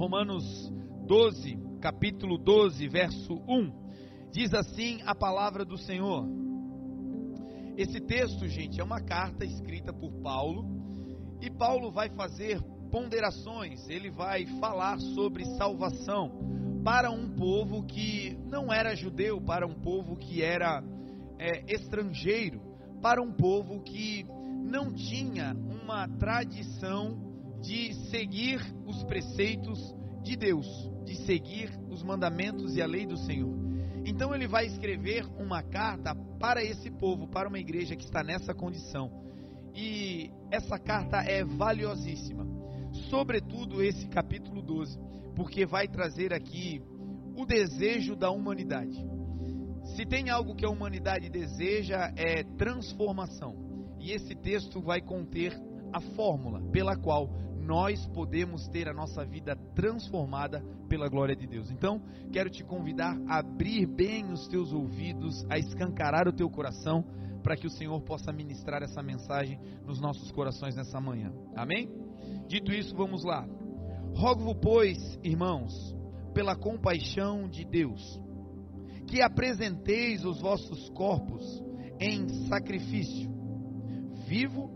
Romanos 12, capítulo 12, verso 1. Diz assim a palavra do Senhor. Esse texto, gente, é uma carta escrita por Paulo, e Paulo vai fazer ponderações, ele vai falar sobre salvação para um povo que não era judeu, para um povo que era é, estrangeiro, para um povo que não tinha uma tradição de seguir os preceitos de Deus, de seguir os mandamentos e a lei do Senhor. Então ele vai escrever uma carta para esse povo, para uma igreja que está nessa condição. E essa carta é valiosíssima, sobretudo esse capítulo 12, porque vai trazer aqui o desejo da humanidade. Se tem algo que a humanidade deseja é transformação. E esse texto vai conter a fórmula pela qual nós podemos ter a nossa vida transformada pela glória de Deus. Então, quero te convidar a abrir bem os teus ouvidos, a escancarar o teu coração, para que o Senhor possa ministrar essa mensagem nos nossos corações nessa manhã. Amém? Dito isso, vamos lá. Rogo-vos, pois, irmãos, pela compaixão de Deus, que apresenteis os vossos corpos em sacrifício vivo,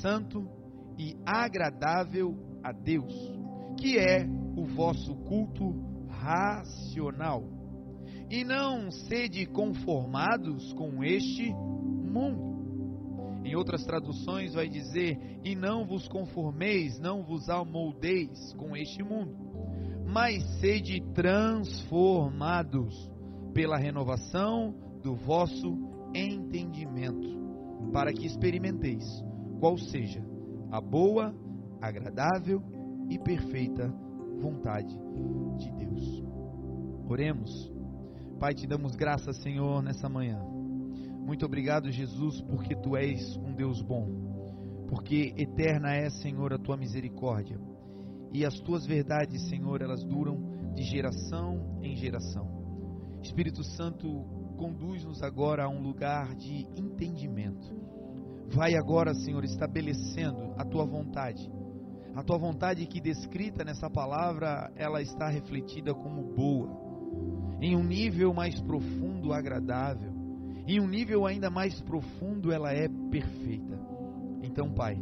santo e agradável a Deus, que é o vosso culto racional. E não sede conformados com este mundo. Em outras traduções vai dizer: E não vos conformeis, não vos amoldeis com este mundo, mas sede transformados pela renovação do vosso entendimento, para que experimenteis qual seja a boa, agradável e perfeita vontade de Deus. Oremos. Pai, te damos graças, Senhor, nessa manhã. Muito obrigado, Jesus, porque tu és um Deus bom. Porque eterna é, Senhor, a tua misericórdia. E as tuas verdades, Senhor, elas duram de geração em geração. Espírito Santo, conduz-nos agora a um lugar de entendimento Vai agora, Senhor, estabelecendo a tua vontade. A tua vontade que descrita nessa palavra, ela está refletida como boa, em um nível mais profundo, agradável, em um nível ainda mais profundo, ela é perfeita. Então, Pai,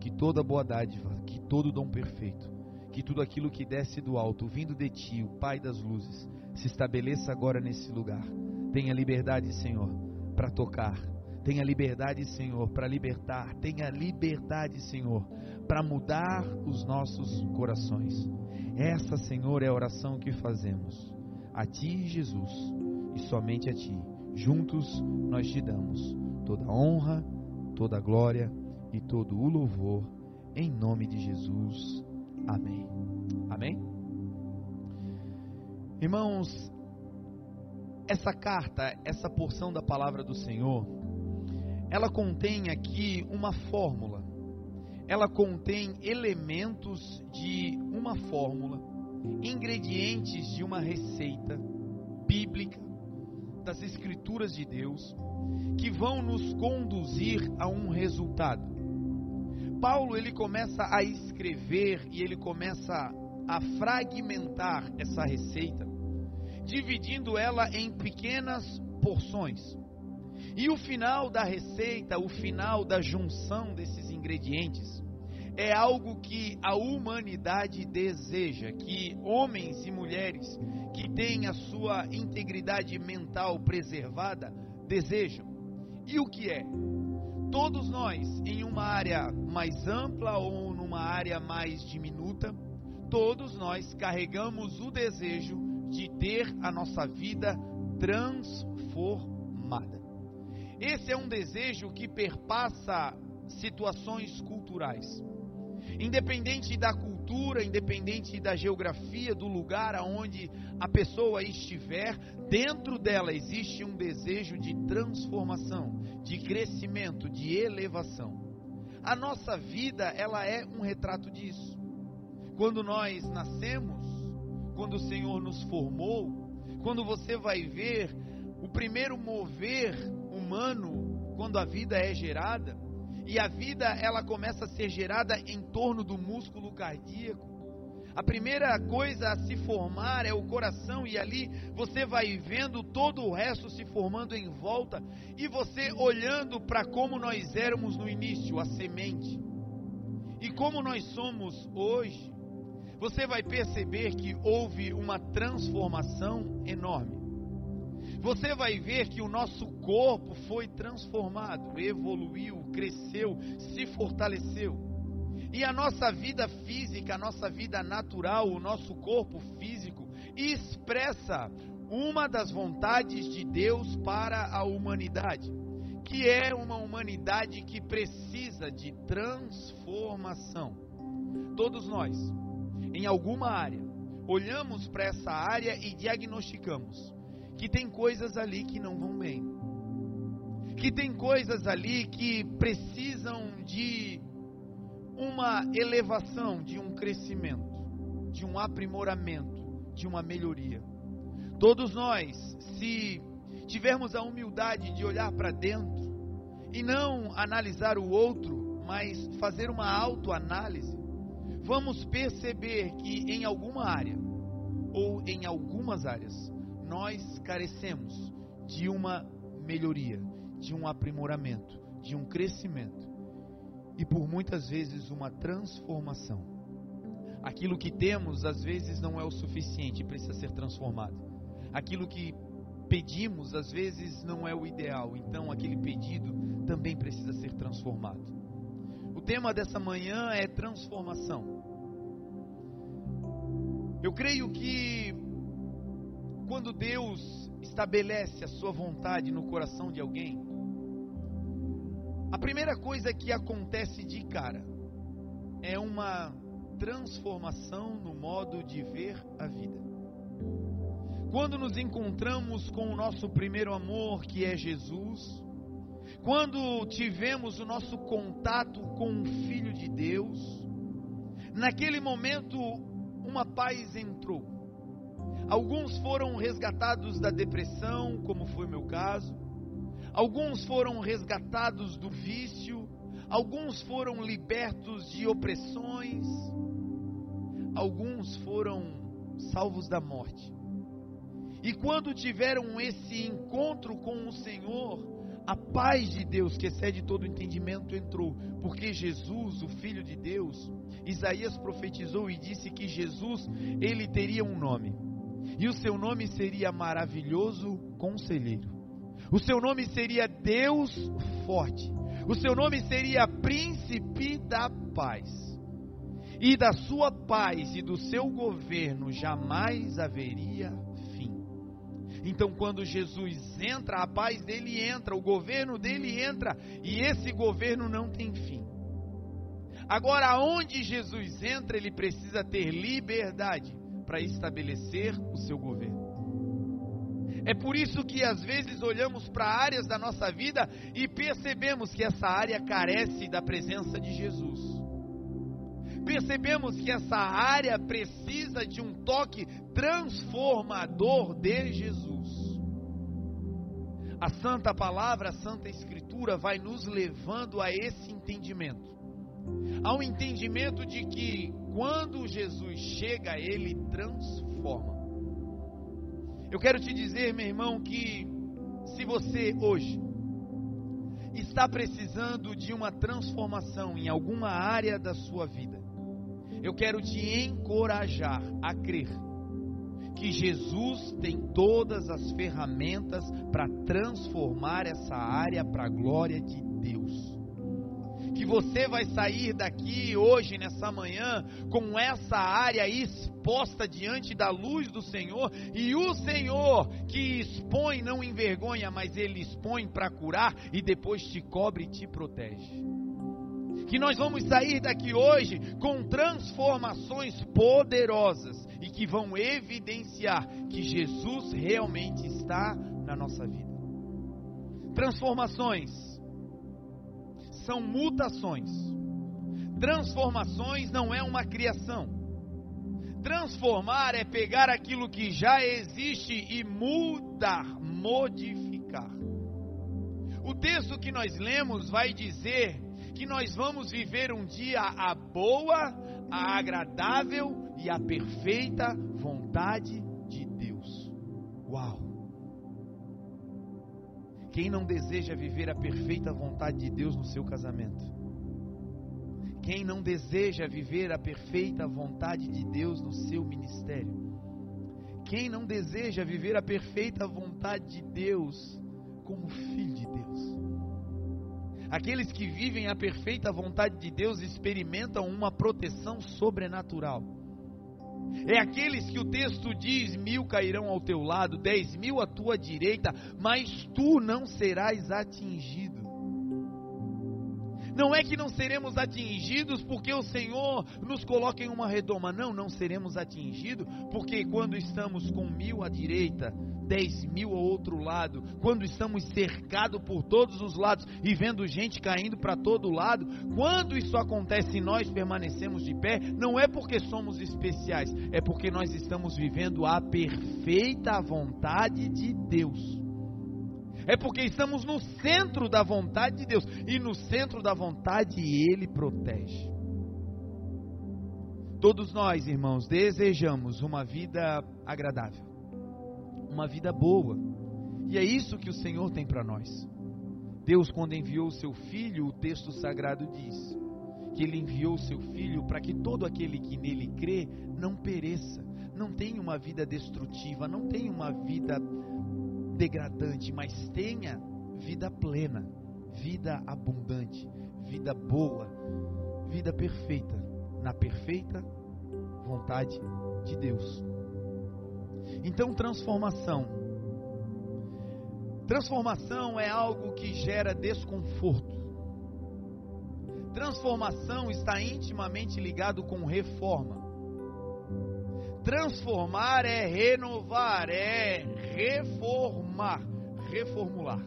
que toda boa dádiva, que todo dom perfeito, que tudo aquilo que desce do alto, vindo de Ti, o Pai das luzes, se estabeleça agora nesse lugar. Tenha liberdade, Senhor, para tocar Tenha liberdade, Senhor, para libertar. Tenha liberdade, Senhor, para mudar os nossos corações. Essa, Senhor, é a oração que fazemos. A Ti, Jesus, e somente a Ti. Juntos nós te damos toda a honra, toda a glória e todo o louvor. Em nome de Jesus. Amém. Amém? Irmãos, essa carta, essa porção da palavra do Senhor, ela contém aqui uma fórmula. Ela contém elementos de uma fórmula, ingredientes de uma receita bíblica das escrituras de Deus que vão nos conduzir a um resultado. Paulo ele começa a escrever e ele começa a fragmentar essa receita, dividindo ela em pequenas porções. E o final da receita, o final da junção desses ingredientes, é algo que a humanidade deseja, que homens e mulheres que têm a sua integridade mental preservada desejam. E o que é? Todos nós, em uma área mais ampla ou numa área mais diminuta, todos nós carregamos o desejo de ter a nossa vida transformada. Esse é um desejo que perpassa situações culturais. Independente da cultura, independente da geografia, do lugar aonde a pessoa estiver, dentro dela existe um desejo de transformação, de crescimento, de elevação. A nossa vida, ela é um retrato disso. Quando nós nascemos, quando o Senhor nos formou, quando você vai ver o primeiro mover humano, quando a vida é gerada, e a vida ela começa a ser gerada em torno do músculo cardíaco. A primeira coisa a se formar é o coração, e ali você vai vendo todo o resto se formando em volta, e você olhando para como nós éramos no início, a semente, e como nós somos hoje, você vai perceber que houve uma transformação enorme. Você vai ver que o nosso corpo foi transformado, evoluiu, cresceu, se fortaleceu. E a nossa vida física, a nossa vida natural, o nosso corpo físico, expressa uma das vontades de Deus para a humanidade, que é uma humanidade que precisa de transformação. Todos nós, em alguma área, olhamos para essa área e diagnosticamos que tem coisas ali que não vão bem, que tem coisas ali que precisam de uma elevação, de um crescimento, de um aprimoramento, de uma melhoria. Todos nós, se tivermos a humildade de olhar para dentro e não analisar o outro, mas fazer uma autoanálise, vamos perceber que em alguma área ou em algumas áreas nós carecemos de uma melhoria, de um aprimoramento, de um crescimento e por muitas vezes uma transformação. Aquilo que temos às vezes não é o suficiente, precisa ser transformado. Aquilo que pedimos às vezes não é o ideal, então aquele pedido também precisa ser transformado. O tema dessa manhã é transformação. Eu creio que quando Deus estabelece a sua vontade no coração de alguém, a primeira coisa que acontece de cara é uma transformação no modo de ver a vida. Quando nos encontramos com o nosso primeiro amor, que é Jesus, quando tivemos o nosso contato com o Filho de Deus, naquele momento uma paz entrou. Alguns foram resgatados da depressão, como foi o meu caso. Alguns foram resgatados do vício, alguns foram libertos de opressões, alguns foram salvos da morte. E quando tiveram esse encontro com o Senhor, a paz de Deus, que excede todo entendimento, entrou, porque Jesus, o Filho de Deus, Isaías profetizou e disse que Jesus, ele teria um nome, e o seu nome seria maravilhoso conselheiro o seu nome seria Deus forte. O seu nome seria Príncipe da paz. E da sua paz e do seu governo jamais haveria fim. Então, quando Jesus entra, a paz dele entra, o governo dele entra, e esse governo não tem fim. Agora, onde Jesus entra, ele precisa ter liberdade para estabelecer o seu governo. É por isso que às vezes olhamos para áreas da nossa vida e percebemos que essa área carece da presença de Jesus. Percebemos que essa área precisa de um toque transformador de Jesus. A Santa Palavra, a Santa Escritura vai nos levando a esse entendimento. Ao entendimento de que quando Jesus chega, ele transforma. Eu quero te dizer, meu irmão, que se você hoje está precisando de uma transformação em alguma área da sua vida, eu quero te encorajar a crer que Jesus tem todas as ferramentas para transformar essa área para a glória de Deus que você vai sair daqui hoje, nessa manhã, com essa área exposta diante da luz do Senhor, e o Senhor que expõe não envergonha, mas Ele expõe para curar e depois te cobre e te protege. Que nós vamos sair daqui hoje com transformações poderosas e que vão evidenciar que Jesus realmente está na nossa vida. Transformações são mutações. Transformações não é uma criação. Transformar é pegar aquilo que já existe e mudar, modificar. O texto que nós lemos vai dizer que nós vamos viver um dia a boa, a agradável e a perfeita vontade de Deus. Uau! Quem não deseja viver a perfeita vontade de Deus no seu casamento? Quem não deseja viver a perfeita vontade de Deus no seu ministério? Quem não deseja viver a perfeita vontade de Deus como filho de Deus? Aqueles que vivem a perfeita vontade de Deus experimentam uma proteção sobrenatural. É aqueles que o texto diz: mil cairão ao teu lado, dez mil à tua direita, mas tu não serás atingido. Não é que não seremos atingidos porque o Senhor nos coloca em uma redoma. Não, não seremos atingidos porque quando estamos com mil à direita, dez mil ao outro lado, quando estamos cercados por todos os lados e vendo gente caindo para todo lado, quando isso acontece e nós permanecemos de pé, não é porque somos especiais, é porque nós estamos vivendo a perfeita vontade de Deus. É porque estamos no centro da vontade de Deus e no centro da vontade Ele protege. Todos nós, irmãos, desejamos uma vida agradável uma vida boa. E é isso que o Senhor tem para nós. Deus, quando enviou o seu filho, o texto sagrado diz que ele enviou o seu filho para que todo aquele que nele crê não pereça, não tenha uma vida destrutiva, não tenha uma vida degradante, mas tenha vida plena, vida abundante, vida boa, vida perfeita, na perfeita vontade de Deus. Então, transformação. Transformação é algo que gera desconforto. Transformação está intimamente ligado com reforma. Transformar é renovar, é reformar, reformular.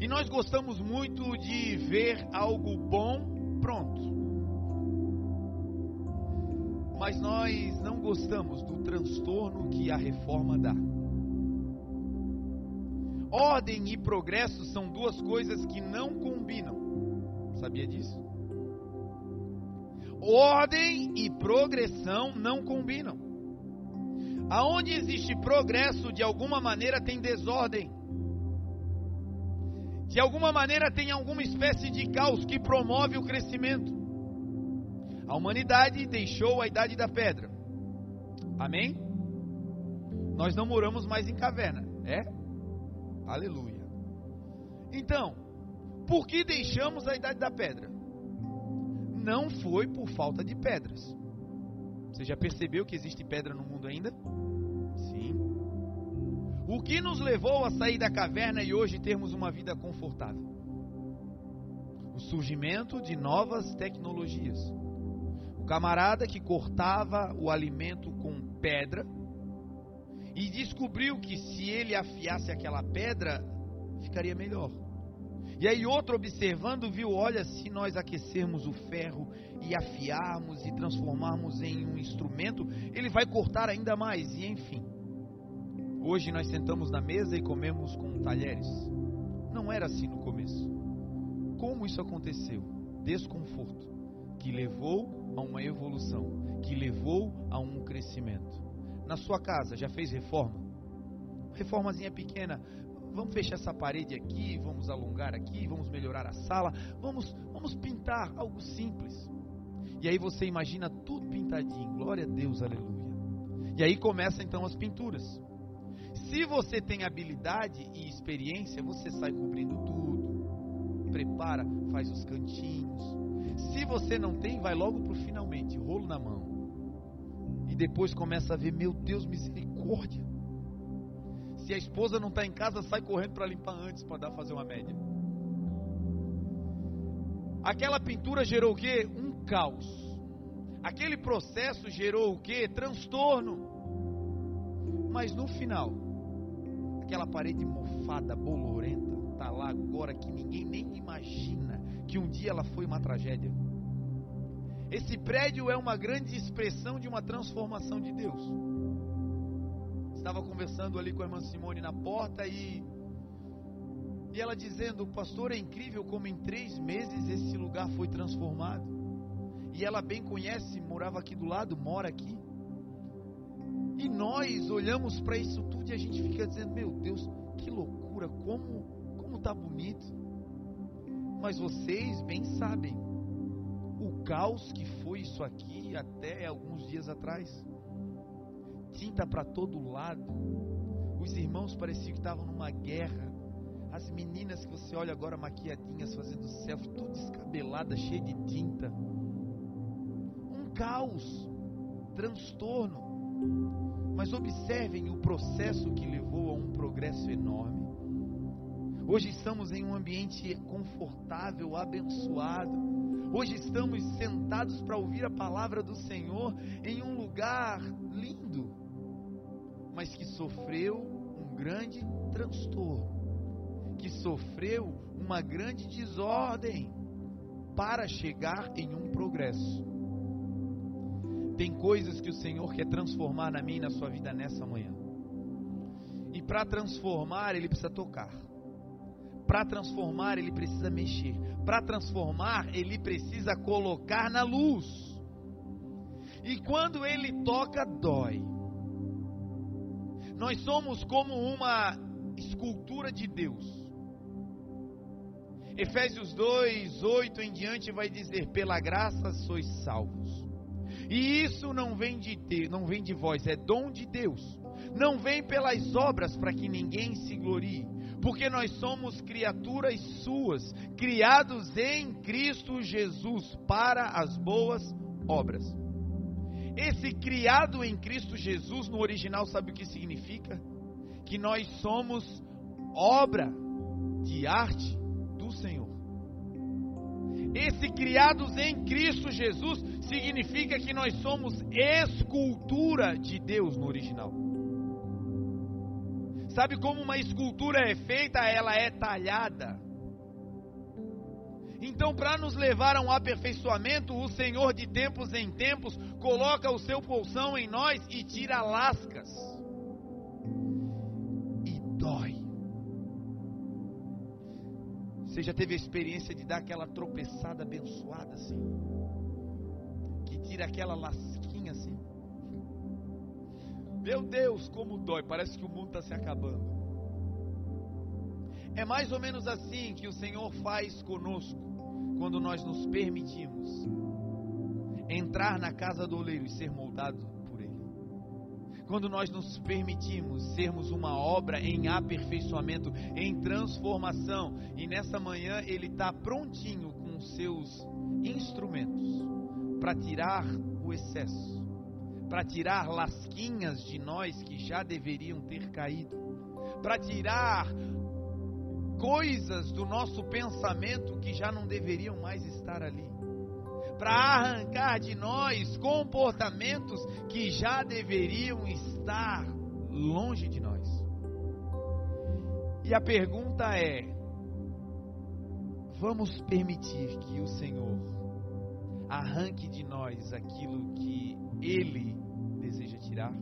E nós gostamos muito de ver algo bom pronto mas nós não gostamos do transtorno que a reforma dá. Ordem e progresso são duas coisas que não combinam. Sabia disso? Ordem e progressão não combinam. Aonde existe progresso, de alguma maneira tem desordem. De alguma maneira tem alguma espécie de caos que promove o crescimento. A humanidade deixou a idade da pedra. Amém? Nós não moramos mais em caverna, é? Aleluia. Então, por que deixamos a idade da pedra? Não foi por falta de pedras. Você já percebeu que existe pedra no mundo ainda? O que nos levou a sair da caverna e hoje termos uma vida confortável? O surgimento de novas tecnologias camarada que cortava o alimento com pedra e descobriu que se ele afiasse aquela pedra, ficaria melhor. E aí outro observando viu, olha, se nós aquecermos o ferro e afiarmos e transformarmos em um instrumento, ele vai cortar ainda mais e enfim. Hoje nós sentamos na mesa e comemos com talheres. Não era assim no começo. Como isso aconteceu? Desconforto que levou a uma evolução, que levou a um crescimento. Na sua casa, já fez reforma? Reformazinha pequena. Vamos fechar essa parede aqui, vamos alongar aqui, vamos melhorar a sala, vamos, vamos pintar algo simples. E aí você imagina tudo pintadinho. Glória a Deus, aleluia. E aí começa então as pinturas. Se você tem habilidade e experiência, você sai cobrindo tudo, prepara, faz os cantinhos, se você não tem, vai logo para o finalmente, rolo na mão. E depois começa a ver, meu Deus, misericórdia. Se a esposa não está em casa, sai correndo para limpar antes para dar fazer uma média. Aquela pintura gerou o quê? Um caos. Aquele processo gerou o quê? Transtorno. Mas no final, aquela parede mofada, bolorenta, está lá agora que ninguém nem imagina que um dia ela foi uma tragédia. Esse prédio é uma grande expressão de uma transformação de Deus. Estava conversando ali com a irmã Simone na porta e e ela dizendo, pastor, é incrível como em três meses esse lugar foi transformado. e ela bem conhece, morava aqui do lado, mora aqui. E nós olhamos para isso tudo e a gente fica dizendo: Meu Deus, que loucura, como como tá bonito. Mas vocês bem sabem o caos que foi isso aqui até alguns dias atrás. Tinta para todo lado. Os irmãos pareciam que estavam numa guerra. As meninas que você olha agora maquiadinhas, fazendo selfie, tudo descabelada, cheia de tinta. Um caos, transtorno. Mas observem o processo que levou a um progresso enorme. Hoje estamos em um ambiente confortável, abençoado. Hoje estamos sentados para ouvir a palavra do Senhor em um lugar lindo, mas que sofreu um grande transtorno, que sofreu uma grande desordem para chegar em um progresso. Tem coisas que o Senhor quer transformar na minha e na sua vida nessa manhã. E para transformar, Ele precisa tocar. Para transformar, Ele precisa mexer. Para transformar, Ele precisa colocar na luz. E quando Ele toca, dói. Nós somos como uma escultura de Deus. Efésios 2, 8 em diante vai dizer: pela graça sois salvos e isso não vem de Deus, não vem de vós, é dom de Deus. Não vem pelas obras para que ninguém se glorie, porque nós somos criaturas suas, criados em Cristo Jesus para as boas obras. Esse criado em Cristo Jesus no original sabe o que significa? Que nós somos obra de arte do Senhor. Esse criados em Cristo Jesus significa que nós somos escultura de Deus no original. Sabe como uma escultura é feita? Ela é talhada. Então, para nos levar a um aperfeiçoamento, o Senhor de tempos em tempos coloca o seu pulsão em nós e tira lascas. Você já teve a experiência de dar aquela tropeçada abençoada assim? Tira aquela lasquinha assim? Meu Deus, como dói, parece que o mundo está se acabando. É mais ou menos assim que o Senhor faz conosco quando nós nos permitimos entrar na casa do oleiro e ser moldado quando nós nos permitimos sermos uma obra em aperfeiçoamento, em transformação, e nessa manhã Ele está prontinho com os seus instrumentos para tirar o excesso, para tirar lasquinhas de nós que já deveriam ter caído, para tirar coisas do nosso pensamento que já não deveriam mais estar ali para arrancar de nós comportamentos que já deveriam estar longe de nós. E a pergunta é: vamos permitir que o Senhor arranque de nós aquilo que Ele deseja tirar?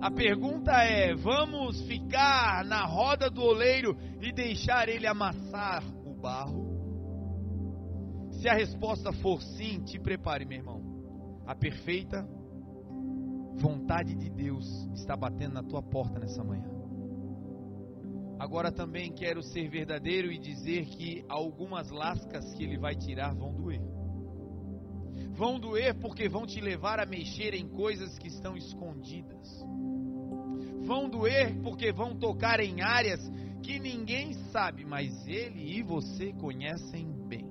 A pergunta é: vamos ficar na roda do oleiro e deixar ele amassar o barro? Se a resposta for sim, te prepare, meu irmão. A perfeita vontade de Deus está batendo na tua porta nessa manhã. Agora também quero ser verdadeiro e dizer que algumas lascas que Ele vai tirar vão doer. Vão doer porque vão te levar a mexer em coisas que estão escondidas. Vão doer porque vão tocar em áreas que ninguém sabe, mas Ele e você conhecem bem.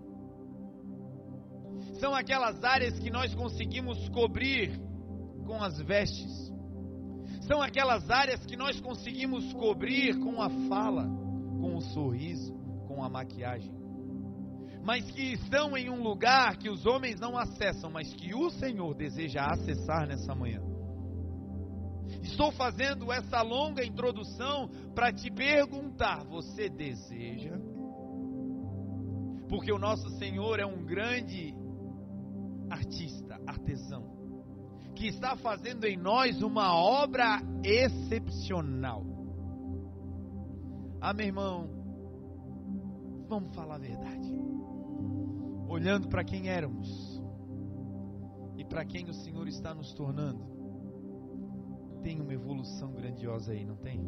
São aquelas áreas que nós conseguimos cobrir com as vestes, são aquelas áreas que nós conseguimos cobrir com a fala, com o sorriso, com a maquiagem, mas que estão em um lugar que os homens não acessam, mas que o Senhor deseja acessar nessa manhã. Estou fazendo essa longa introdução para te perguntar: você deseja? Porque o nosso Senhor é um grande artista, artesão, que está fazendo em nós uma obra excepcional. Ah, meu irmão, vamos falar a verdade. Olhando para quem éramos, para quem o Senhor está nos tornando. Tem uma evolução grandiosa aí, não tem?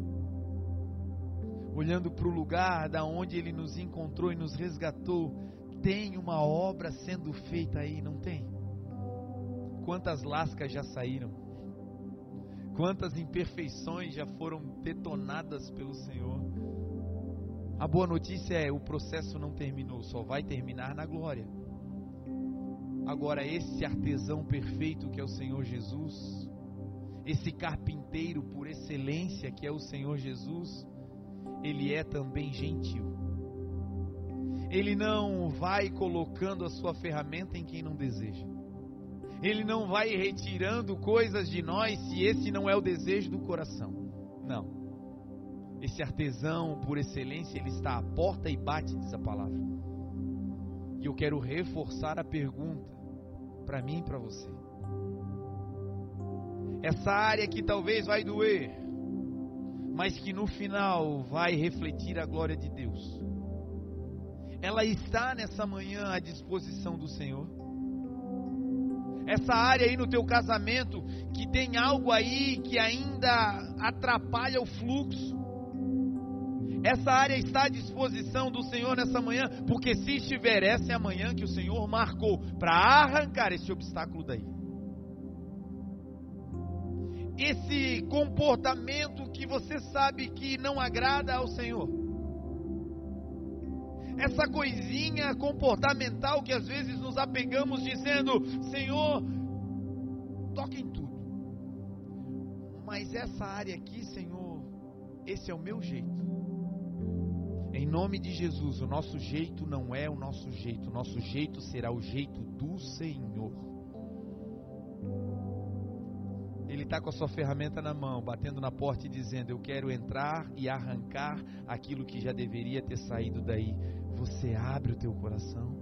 Olhando para o lugar da onde Ele nos encontrou e nos resgatou, tem uma obra sendo feita aí, não tem? Quantas lascas já saíram? Quantas imperfeições já foram detonadas pelo Senhor? A boa notícia é: o processo não terminou, só vai terminar na glória. Agora, esse artesão perfeito que é o Senhor Jesus, esse carpinteiro por excelência que é o Senhor Jesus, ele é também gentil. Ele não vai colocando a sua ferramenta em quem não deseja. Ele não vai retirando coisas de nós se esse não é o desejo do coração. Não. Esse artesão por excelência, ele está à porta e bate, diz a palavra. E eu quero reforçar a pergunta para mim e para você. Essa área que talvez vai doer, mas que no final vai refletir a glória de Deus. Ela está nessa manhã à disposição do Senhor. Essa área aí no teu casamento que tem algo aí que ainda atrapalha o fluxo. Essa área está à disposição do Senhor nessa manhã, porque se estiver, essa é a manhã que o Senhor marcou para arrancar esse obstáculo daí. Esse comportamento que você sabe que não agrada ao Senhor. Essa coisinha comportamental que às vezes nos apegamos dizendo: Senhor, toque em tudo. Mas essa área aqui, Senhor, esse é o meu jeito. Em nome de Jesus, o nosso jeito não é o nosso jeito, o nosso jeito será o jeito do Senhor. Ele está com a sua ferramenta na mão, batendo na porta e dizendo: Eu quero entrar e arrancar aquilo que já deveria ter saído daí. Você abre o teu coração.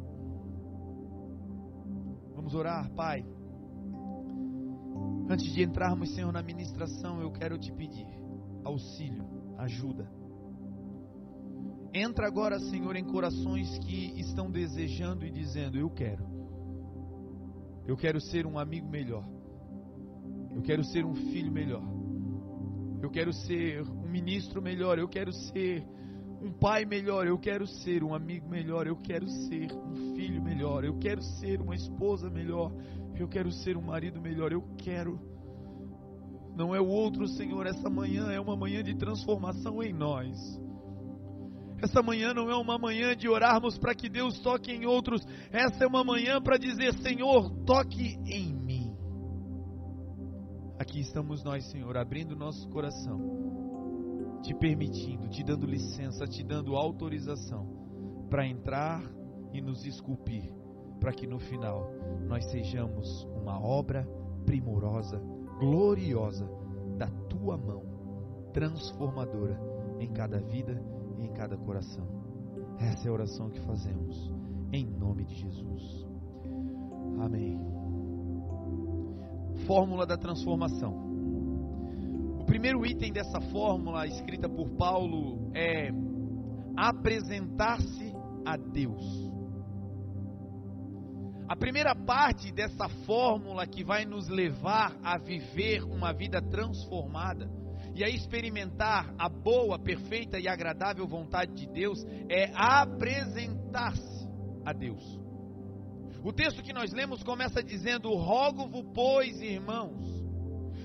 Vamos orar, Pai. Antes de entrarmos, Senhor, na ministração, eu quero te pedir auxílio, ajuda. Entra agora, Senhor, em corações que estão desejando e dizendo: Eu quero. Eu quero ser um amigo melhor. Eu quero ser um filho melhor. Eu quero ser um ministro melhor. Eu quero ser um pai melhor. Eu quero ser um amigo melhor. Eu quero ser um filho melhor. Eu quero ser uma esposa melhor. Eu quero ser um marido melhor. Eu quero. Não é o outro, Senhor. Essa manhã é uma manhã de transformação em nós. Essa manhã não é uma manhã de orarmos para que Deus toque em outros. Essa é uma manhã para dizer: Senhor, toque em mim. Aqui estamos nós, Senhor, abrindo nosso coração, te permitindo, te dando licença, te dando autorização para entrar e nos esculpir, para que no final nós sejamos uma obra primorosa, gloriosa da tua mão, transformadora em cada vida em cada coração. Essa é a oração que fazemos, em nome de Jesus. Amém. Fórmula da transformação. O primeiro item dessa fórmula, escrita por Paulo, é apresentar-se a Deus. A primeira parte dessa fórmula que vai nos levar a viver uma vida transformada e a experimentar a boa, perfeita e agradável vontade de Deus é apresentar-se a Deus. O texto que nós lemos começa dizendo: Rogo-vos, pois, irmãos.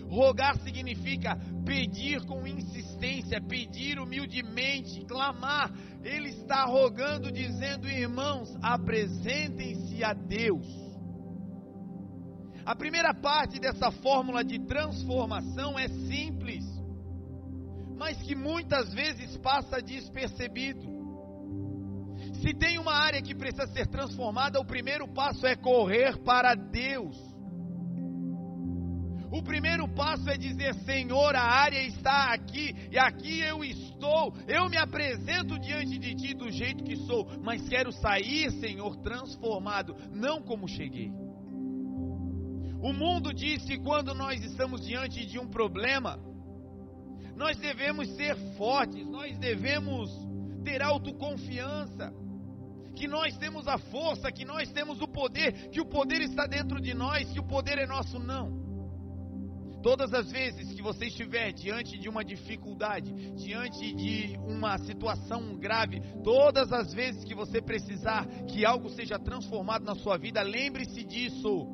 Rogar significa pedir com insistência, pedir humildemente, clamar. Ele está rogando, dizendo: Irmãos, apresentem-se a Deus. A primeira parte dessa fórmula de transformação é simples mas que muitas vezes passa despercebido. Se tem uma área que precisa ser transformada, o primeiro passo é correr para Deus. O primeiro passo é dizer: Senhor, a área está aqui e aqui eu estou. Eu me apresento diante de Ti do jeito que sou, mas quero sair, Senhor, transformado, não como cheguei. O mundo diz que quando nós estamos diante de um problema, nós devemos ser fortes, nós devemos ter autoconfiança. que nós temos a força, que nós temos o poder, que o poder está dentro de nós, que o poder é nosso, não. Todas as vezes que você estiver diante de uma dificuldade, diante de uma situação grave, todas as vezes que você precisar que algo seja transformado na sua vida, lembre-se disso.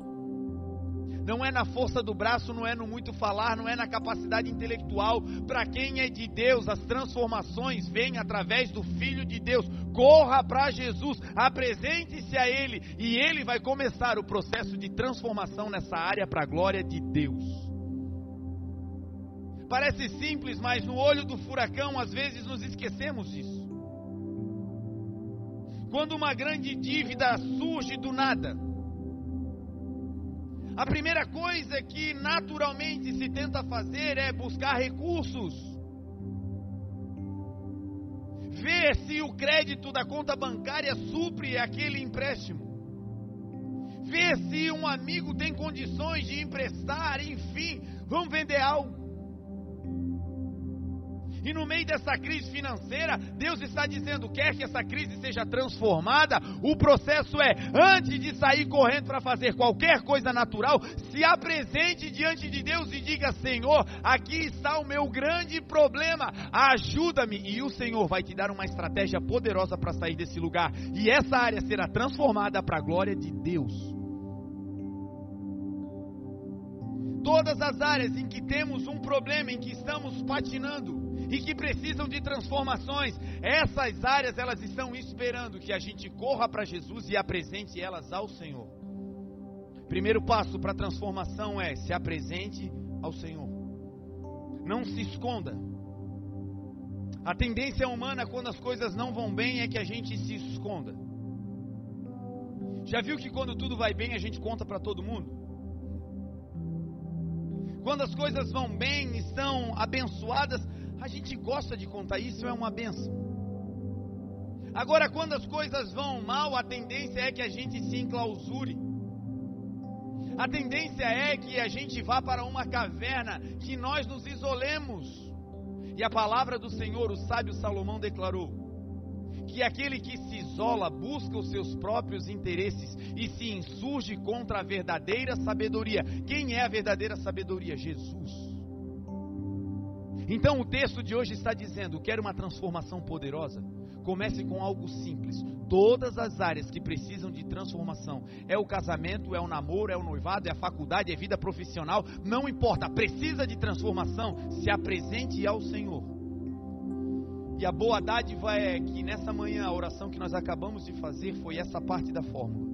Não é na força do braço, não é no muito falar, não é na capacidade intelectual. Para quem é de Deus, as transformações vêm através do Filho de Deus. Corra para Jesus, apresente-se a Ele e Ele vai começar o processo de transformação nessa área para a glória de Deus. Parece simples, mas no olho do furacão às vezes nos esquecemos disso. Quando uma grande dívida surge do nada, a primeira coisa que naturalmente se tenta fazer é buscar recursos. Ver se o crédito da conta bancária supre aquele empréstimo. Ver se um amigo tem condições de emprestar, enfim, vamos vender algo. E no meio dessa crise financeira, Deus está dizendo: quer que essa crise seja transformada? O processo é, antes de sair correndo para fazer qualquer coisa natural, se apresente diante de Deus e diga: Senhor, aqui está o meu grande problema, ajuda-me. E o Senhor vai te dar uma estratégia poderosa para sair desse lugar. E essa área será transformada para a glória de Deus. Todas as áreas em que temos um problema, em que estamos patinando, e que precisam de transformações. Essas áreas elas estão esperando que a gente corra para Jesus e apresente elas ao Senhor. Primeiro passo para a transformação é se apresente ao Senhor. Não se esconda. A tendência humana quando as coisas não vão bem é que a gente se esconda. Já viu que quando tudo vai bem a gente conta para todo mundo? Quando as coisas vão bem, estão abençoadas, a gente gosta de contar isso, é uma benção. Agora, quando as coisas vão mal, a tendência é que a gente se enclausure. A tendência é que a gente vá para uma caverna, que nós nos isolemos. E a palavra do Senhor, o sábio Salomão declarou: que aquele que se isola busca os seus próprios interesses e se insurge contra a verdadeira sabedoria. Quem é a verdadeira sabedoria? Jesus. Então o texto de hoje está dizendo: quer uma transformação poderosa? Comece com algo simples. Todas as áreas que precisam de transformação é o casamento, é o namoro, é o noivado, é a faculdade, é vida profissional, não importa, precisa de transformação, se apresente ao Senhor. E a boa dádiva é que nessa manhã a oração que nós acabamos de fazer foi essa parte da fórmula.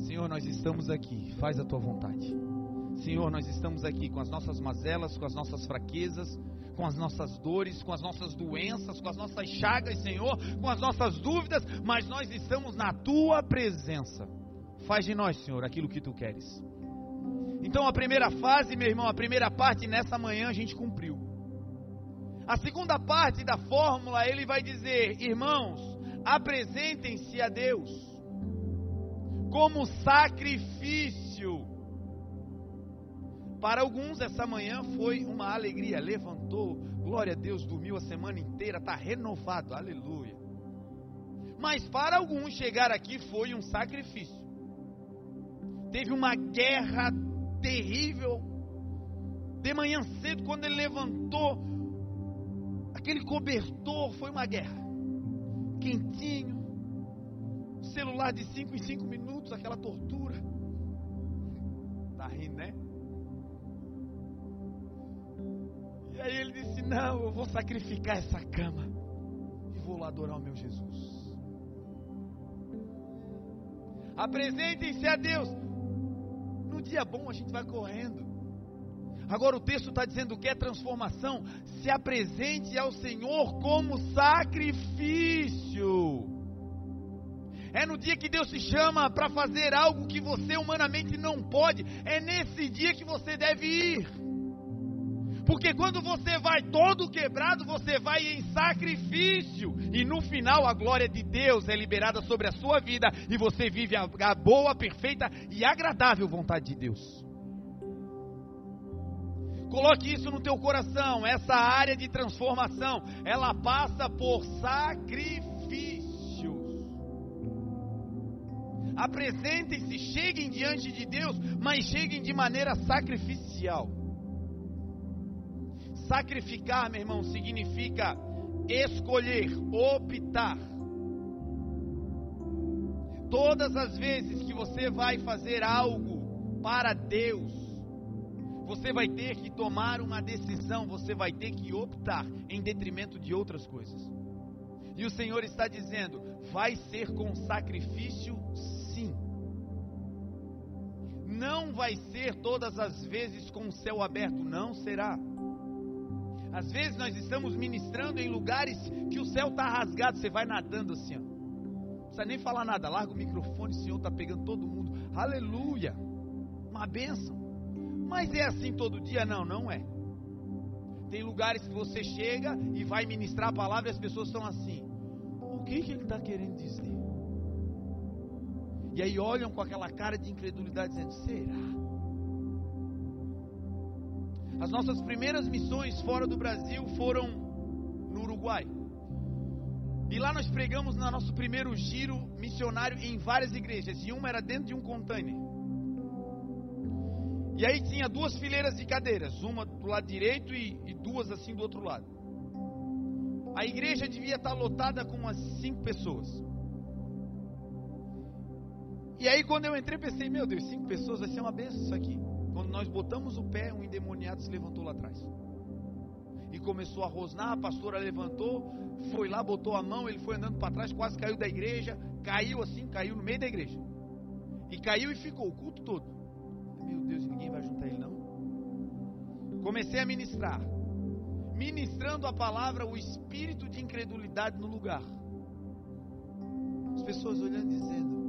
Senhor, nós estamos aqui, faz a tua vontade. Senhor, nós estamos aqui com as nossas mazelas, com as nossas fraquezas, com as nossas dores, com as nossas doenças, com as nossas chagas, Senhor, com as nossas dúvidas, mas nós estamos na tua presença. Faz de nós, Senhor, aquilo que tu queres. Então, a primeira fase, meu irmão, a primeira parte nessa manhã a gente cumpriu. A segunda parte da fórmula, ele vai dizer: irmãos, apresentem-se a Deus como sacrifício para alguns, essa manhã foi uma alegria. Levantou, glória a Deus, dormiu a semana inteira, está renovado, aleluia. Mas para alguns, chegar aqui foi um sacrifício. Teve uma guerra terrível. De manhã cedo, quando ele levantou, aquele cobertor foi uma guerra. Quentinho, celular de 5 em 5 minutos, aquela tortura. Tá rindo, né? E aí ele disse: Não, eu vou sacrificar essa cama e vou lá adorar o meu Jesus. Apresentem-se a Deus. No dia bom a gente vai correndo. Agora o texto está dizendo que é transformação. Se apresente ao Senhor como sacrifício. É no dia que Deus te chama para fazer algo que você humanamente não pode. É nesse dia que você deve ir. Porque quando você vai todo quebrado, você vai em sacrifício. E no final a glória de Deus é liberada sobre a sua vida. E você vive a, boa, perfeita e agradável vontade de Deus. Coloque isso no teu coração. Essa área de transformação, ela passa por sacrifícios. Apresentem-se, cheguem diante de Deus, mas cheguem de maneira sacrificial. Sacrificar, meu irmão, significa escolher, optar. Todas as vezes que você vai fazer algo para Deus, você vai ter que tomar uma decisão, você vai ter que optar em detrimento de outras coisas. E o Senhor está dizendo: vai ser com sacrifício, sim. Não vai ser todas as vezes com o céu aberto, não será. Às vezes nós estamos ministrando em lugares que o céu está rasgado, você vai nadando assim, ó. não precisa nem falar nada, larga o microfone, o Senhor está pegando todo mundo, aleluia, uma bênção. Mas é assim todo dia? Não, não é. Tem lugares que você chega e vai ministrar a palavra e as pessoas estão assim: o que, que ele está querendo dizer? E aí olham com aquela cara de incredulidade, dizendo: será? As nossas primeiras missões fora do Brasil foram no Uruguai. E lá nós pregamos no nosso primeiro giro missionário em várias igrejas. E uma era dentro de um container. E aí tinha duas fileiras de cadeiras, uma do lado direito e, e duas assim do outro lado. A igreja devia estar lotada com umas cinco pessoas. E aí quando eu entrei pensei, meu Deus, cinco pessoas vai ser uma benção isso aqui. Quando nós botamos o pé, um endemoniado se levantou lá atrás. E começou a rosnar, a pastora levantou, foi lá, botou a mão, ele foi andando para trás, quase caiu da igreja, caiu assim, caiu no meio da igreja. E caiu e ficou o culto todo. Meu Deus, ninguém vai juntar ele não. Comecei a ministrar. Ministrando a palavra, o espírito de incredulidade no lugar. As pessoas olhando dizendo: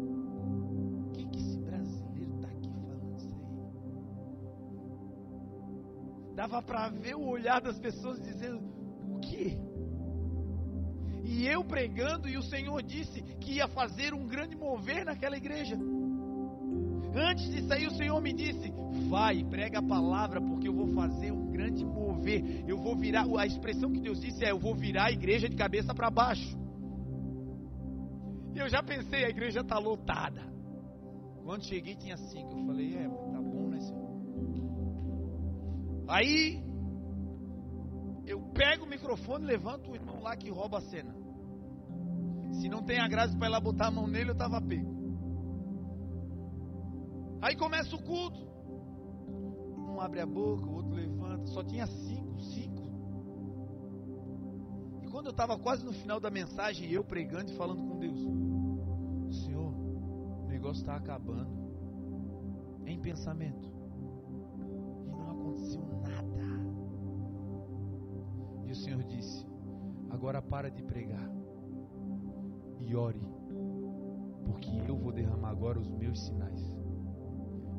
Dava para ver o olhar das pessoas dizendo: O que? E eu pregando, e o Senhor disse que ia fazer um grande mover naquela igreja. Antes de sair, o Senhor me disse: Vai, prega a palavra, porque eu vou fazer um grande mover. Eu vou virar. A expressão que Deus disse é: Eu vou virar a igreja de cabeça para baixo. E eu já pensei: a igreja está lotada. Quando cheguei, tinha cinco. Eu falei: É, tá né, Senhor? Aí eu pego o microfone, levanto o irmão lá que rouba a cena. Se não tem a graça para lá botar a mão nele, eu estava pego. Aí começa o culto. Um abre a boca, o outro levanta. Só tinha cinco, cinco. E quando eu estava quase no final da mensagem, eu pregando e falando com Deus: Senhor, o negócio está acabando. Em pensamento. Senhor disse: Agora para de pregar e ore, porque eu vou derramar agora os meus sinais.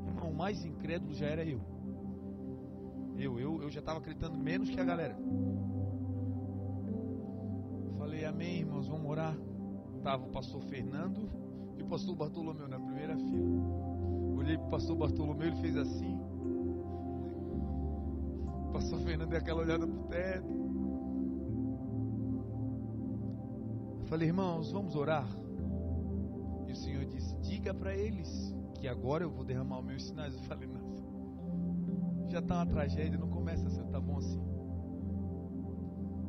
Irmão, o mais incrédulo já era eu. Eu, eu, eu já estava acreditando menos que a galera. Falei, amém, irmãos, vamos orar. Tava o pastor Fernando e o pastor Bartolomeu na primeira fila. Olhei para o pastor Bartolomeu, ele fez assim. O pastor Fernando deu aquela olhada pro teto. Falei, irmãos, vamos orar. E o Senhor disse: Diga para eles que agora eu vou derramar os meus sinais. Eu falei, nossa, já está uma tragédia, não começa a ser, tá bom assim.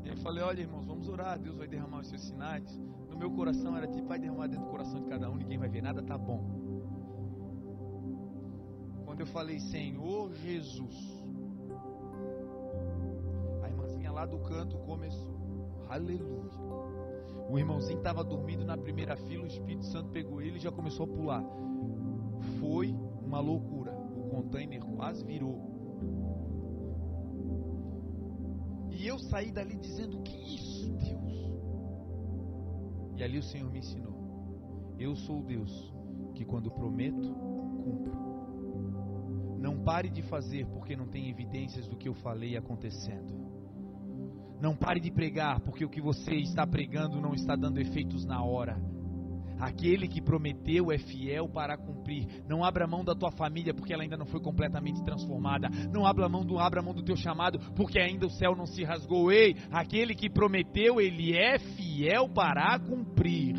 E aí falei, olha irmãos, vamos orar, Deus vai derramar os seus sinais. No meu coração era tipo, vai derramar dentro do coração de cada um, ninguém vai ver nada, tá bom. Quando eu falei, Senhor Jesus, a irmãzinha lá do canto começou, aleluia. O irmãozinho estava dormindo na primeira fila, o Espírito Santo pegou ele e já começou a pular. Foi uma loucura. O container quase virou. E eu saí dali dizendo: Que isso, Deus? E ali o Senhor me ensinou: Eu sou o Deus que quando prometo, cumpro. Não pare de fazer porque não tem evidências do que eu falei acontecendo. Não pare de pregar, porque o que você está pregando não está dando efeitos na hora. Aquele que prometeu é fiel para cumprir. Não abra mão da tua família porque ela ainda não foi completamente transformada. Não abra mão do abra mão do teu chamado porque ainda o céu não se rasgou. Ei, aquele que prometeu, ele é fiel para cumprir.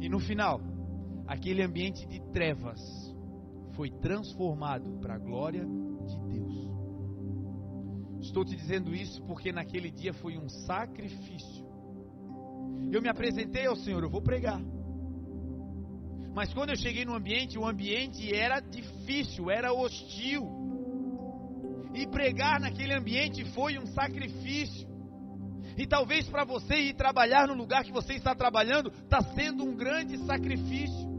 E no final, aquele ambiente de trevas foi transformado para a glória. Estou te dizendo isso porque naquele dia foi um sacrifício. Eu me apresentei ao Senhor, eu vou pregar. Mas quando eu cheguei no ambiente, o ambiente era difícil, era hostil. E pregar naquele ambiente foi um sacrifício. E talvez para você ir trabalhar no lugar que você está trabalhando, está sendo um grande sacrifício.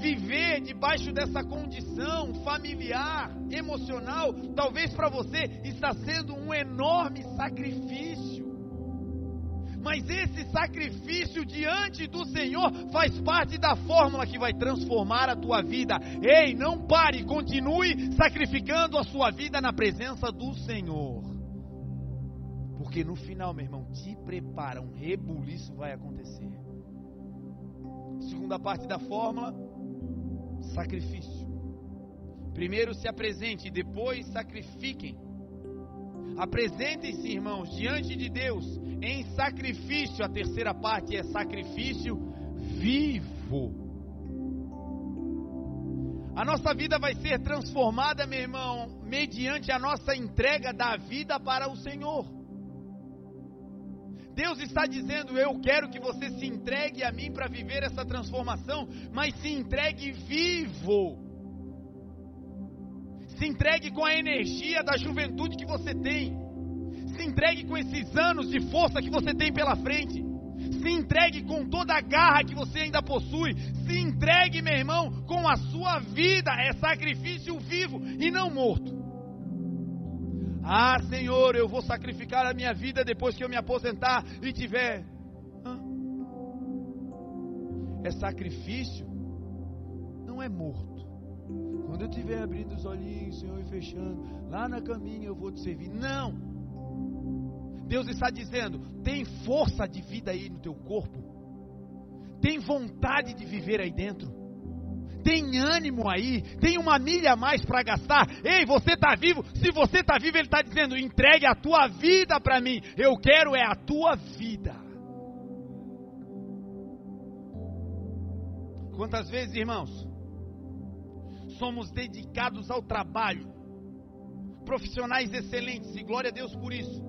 Viver debaixo dessa condição familiar, emocional, talvez para você está sendo um enorme sacrifício. Mas esse sacrifício diante do Senhor faz parte da fórmula que vai transformar a tua vida. Ei, não pare, continue sacrificando a sua vida na presença do Senhor. Porque no final, meu irmão, te prepara, um rebuliço vai acontecer. Segunda parte da fórmula, sacrifício. Primeiro se apresente, depois sacrifiquem. Apresentem-se, irmãos, diante de Deus em sacrifício. A terceira parte é sacrifício vivo. A nossa vida vai ser transformada, meu irmão, mediante a nossa entrega da vida para o Senhor. Deus está dizendo: Eu quero que você se entregue a mim para viver essa transformação, mas se entregue vivo. Se entregue com a energia da juventude que você tem. Se entregue com esses anos de força que você tem pela frente. Se entregue com toda a garra que você ainda possui. Se entregue, meu irmão, com a sua vida. É sacrifício vivo e não morto. Ah, Senhor, eu vou sacrificar a minha vida depois que eu me aposentar e tiver. É sacrifício, não é morto. Quando eu estiver abrindo os olhinhos, Senhor, e fechando, lá na caminha eu vou te servir. Não! Deus está dizendo: tem força de vida aí no teu corpo, tem vontade de viver aí dentro tem ânimo aí, tem uma milha a mais para gastar. Ei, você está vivo? Se você está vivo, Ele está dizendo: entregue a tua vida para mim. Eu quero é a tua vida. Quantas vezes, irmãos, somos dedicados ao trabalho, profissionais excelentes, e glória a Deus por isso.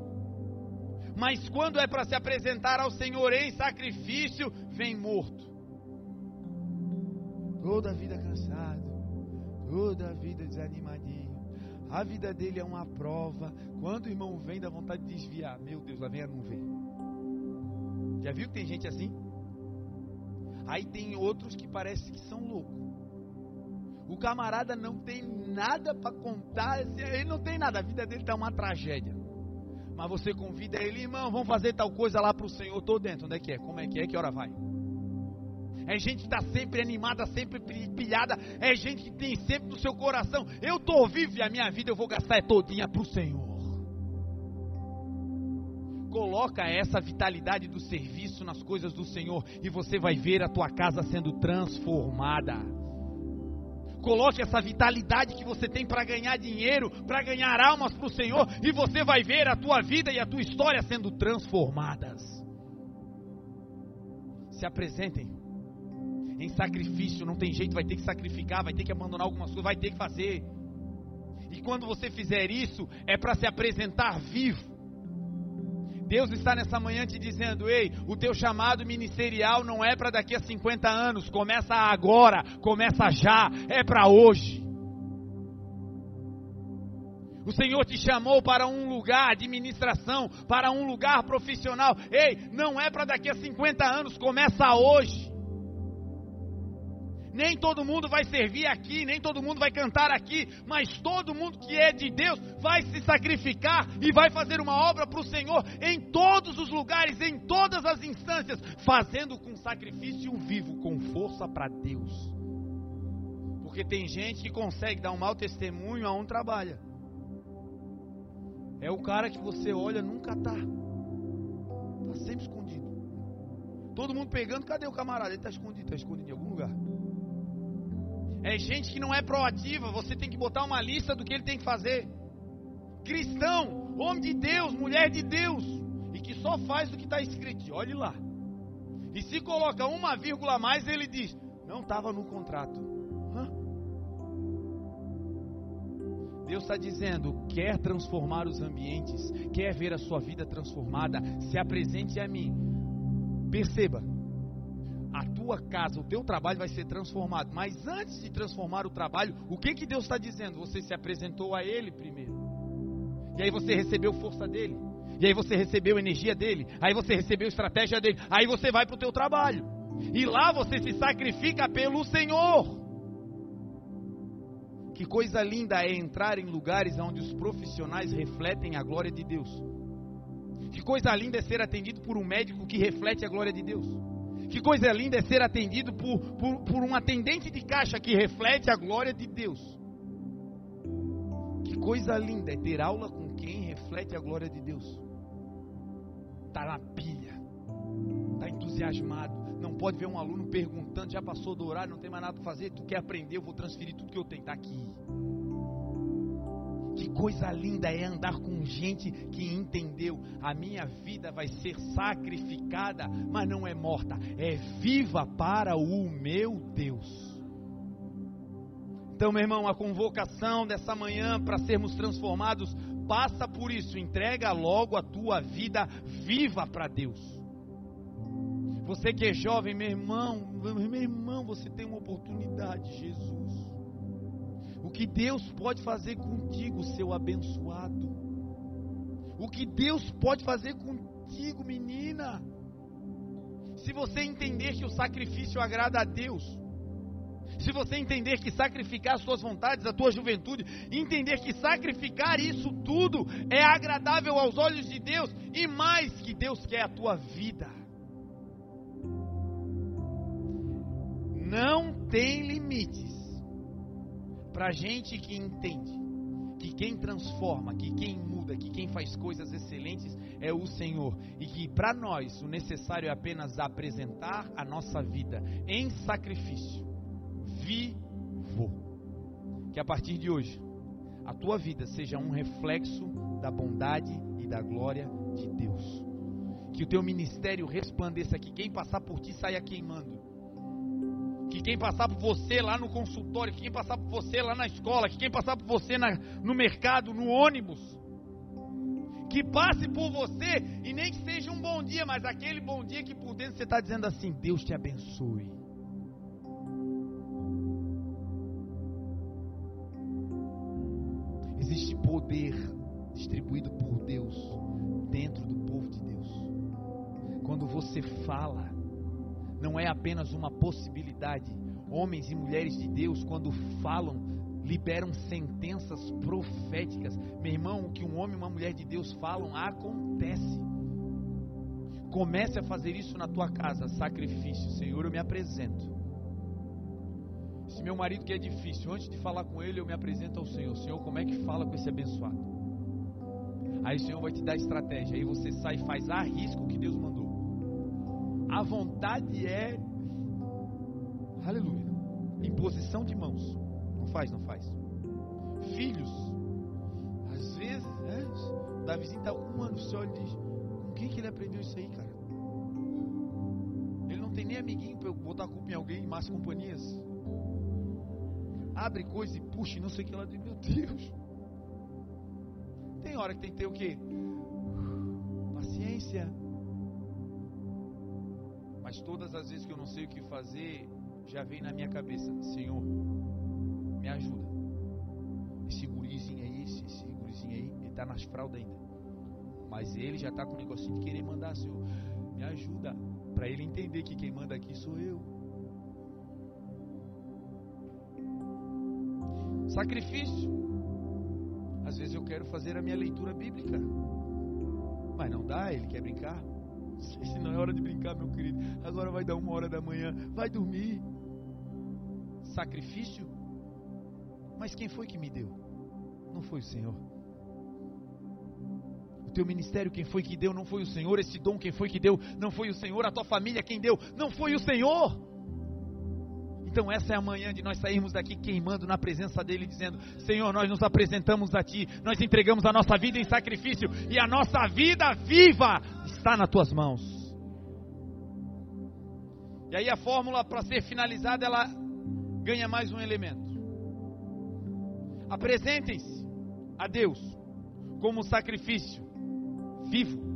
Mas quando é para se apresentar ao Senhor em sacrifício, vem morto toda a vida cansado, toda a vida desanimadinho. A vida dele é uma prova. Quando o irmão vem, dá vontade de desviar. Meu Deus, lá vem a nuvem. Já viu que tem gente assim? Aí tem outros que parece que são loucos. O camarada não tem nada para contar, ele não tem nada, a vida dele está uma tragédia. Mas você convida ele, irmão, vamos fazer tal coisa lá para o Senhor, estou dentro. Onde é que é? Como é que é? Que hora vai? É gente que está sempre animada, sempre pilhada, é gente que tem sempre no seu coração: eu estou vivo e a minha vida eu vou gastar é todinha para o Senhor. Coloca essa vitalidade do serviço nas coisas do Senhor e você vai ver a tua casa sendo transformada. Coloque essa vitalidade que você tem para ganhar dinheiro, para ganhar almas para o Senhor, e você vai ver a tua vida e a tua história sendo transformadas. Se apresentem em sacrifício, não tem jeito, vai ter que sacrificar, vai ter que abandonar algumas coisas, vai ter que fazer. E quando você fizer isso, é para se apresentar vivo. Deus está nessa manhã te dizendo: ei, o teu chamado ministerial não é para daqui a 50 anos, começa agora, começa já, é para hoje. O Senhor te chamou para um lugar de ministração, para um lugar profissional. Ei, não é para daqui a 50 anos, começa hoje. Nem todo mundo vai servir aqui, nem todo mundo vai cantar aqui, mas todo mundo que é de Deus vai se sacrificar e vai fazer uma obra para o Senhor em todos os lugares, em todas as instâncias, fazendo com sacrifício vivo, com força para Deus. Porque tem gente que consegue dar um mau testemunho a um trabalha. É o cara que você olha, nunca tá. Está sempre escondido. Todo mundo pegando, cadê o camarada? Ele está escondido, está escondido em algum lugar. É gente que não é proativa, você tem que botar uma lista do que ele tem que fazer. Cristão, homem de Deus, mulher de Deus, e que só faz o que está escrito. Olhe lá. E se coloca uma vírgula a mais, ele diz: não estava no contrato. Hã? Deus está dizendo: quer transformar os ambientes, quer ver a sua vida transformada, se apresente a mim. Perceba, tua casa, o teu trabalho vai ser transformado. Mas antes de transformar o trabalho, o que que Deus está dizendo? Você se apresentou a Ele primeiro. E aí você recebeu força dele. E aí você recebeu energia dele. Aí você recebeu estratégia dele. Aí você vai para o teu trabalho. E lá você se sacrifica pelo Senhor. Que coisa linda é entrar em lugares onde os profissionais refletem a glória de Deus. Que coisa linda é ser atendido por um médico que reflete a glória de Deus. Que coisa linda é ser atendido por, por, por um atendente de caixa que reflete a glória de Deus. Que coisa linda é ter aula com quem reflete a glória de Deus. Está na pilha, está entusiasmado. Não pode ver um aluno perguntando, já passou do horário, não tem mais nada para fazer, tu quer aprender, eu vou transferir tudo que eu tenho, está aqui. Que coisa linda é andar com gente que entendeu. A minha vida vai ser sacrificada, mas não é morta, é viva para o meu Deus. Então, meu irmão, a convocação dessa manhã para sermos transformados passa por isso. Entrega logo a tua vida viva para Deus. Você que é jovem, meu irmão, meu irmão, você tem uma oportunidade, Jesus. O que Deus pode fazer contigo, seu abençoado. O que Deus pode fazer contigo, menina. Se você entender que o sacrifício agrada a Deus, se você entender que sacrificar as suas vontades, a tua juventude, entender que sacrificar isso tudo é agradável aos olhos de Deus e mais que Deus quer a tua vida. Não tem limites para gente que entende que quem transforma, que quem muda, que quem faz coisas excelentes é o Senhor e que para nós o necessário é apenas apresentar a nossa vida em sacrifício vivo. Que a partir de hoje a tua vida seja um reflexo da bondade e da glória de Deus. Que o teu ministério resplandeça, que quem passar por ti saia queimando que quem passar por você lá no consultório, que quem passar por você lá na escola, que quem passar por você na, no mercado, no ônibus, que passe por você e nem que seja um bom dia, mas aquele bom dia que por dentro você está dizendo assim: Deus te abençoe. Existe poder distribuído por Deus dentro do povo de Deus. Quando você fala, não é apenas uma possibilidade. Homens e mulheres de Deus, quando falam, liberam sentenças proféticas. Meu irmão, o que um homem e uma mulher de Deus falam acontece. Comece a fazer isso na tua casa, sacrifício. Senhor, eu me apresento. Se meu marido que é difícil, antes de falar com ele, eu me apresento ao Senhor. Senhor, como é que fala com esse abençoado? Aí o Senhor vai te dar estratégia. Aí você sai e faz a risco que Deus mandou. A vontade é, aleluia, imposição de mãos. Não faz, não faz. Filhos, às vezes, né, Davizinho está um ano, você olha e diz: com quem que ele aprendeu isso aí, cara? Ele não tem nem amiguinho para botar a culpa em alguém, más companhias. Abre coisa e puxa, e não sei o que lá, meu Deus. Tem hora que tem que ter o quê? Paciência mas todas as vezes que eu não sei o que fazer, já vem na minha cabeça: Senhor, me ajuda. Esse gurizinho aí, esse, esse gurizinho aí, ele está nas fraldas ainda. Mas ele já está com o negocinho de querer mandar, Senhor, me ajuda. Para ele entender que quem manda aqui sou eu. Sacrifício. Às vezes eu quero fazer a minha leitura bíblica. Mas não dá, ele quer brincar. Se não é hora de brincar, meu querido. Agora vai dar uma hora da manhã. Vai dormir. Sacrifício? Mas quem foi que me deu? Não foi o Senhor. O teu ministério, quem foi que deu? Não foi o Senhor. Esse dom, quem foi que deu? Não foi o Senhor. A tua família, quem deu? Não foi o Senhor. Então, essa é a manhã de nós sairmos daqui queimando na presença dEle, dizendo: Senhor, nós nos apresentamos a Ti, nós entregamos a nossa vida em sacrifício e a nossa vida viva está nas Tuas mãos. E aí a fórmula para ser finalizada ela ganha mais um elemento. Apresentem-se a Deus como sacrifício vivo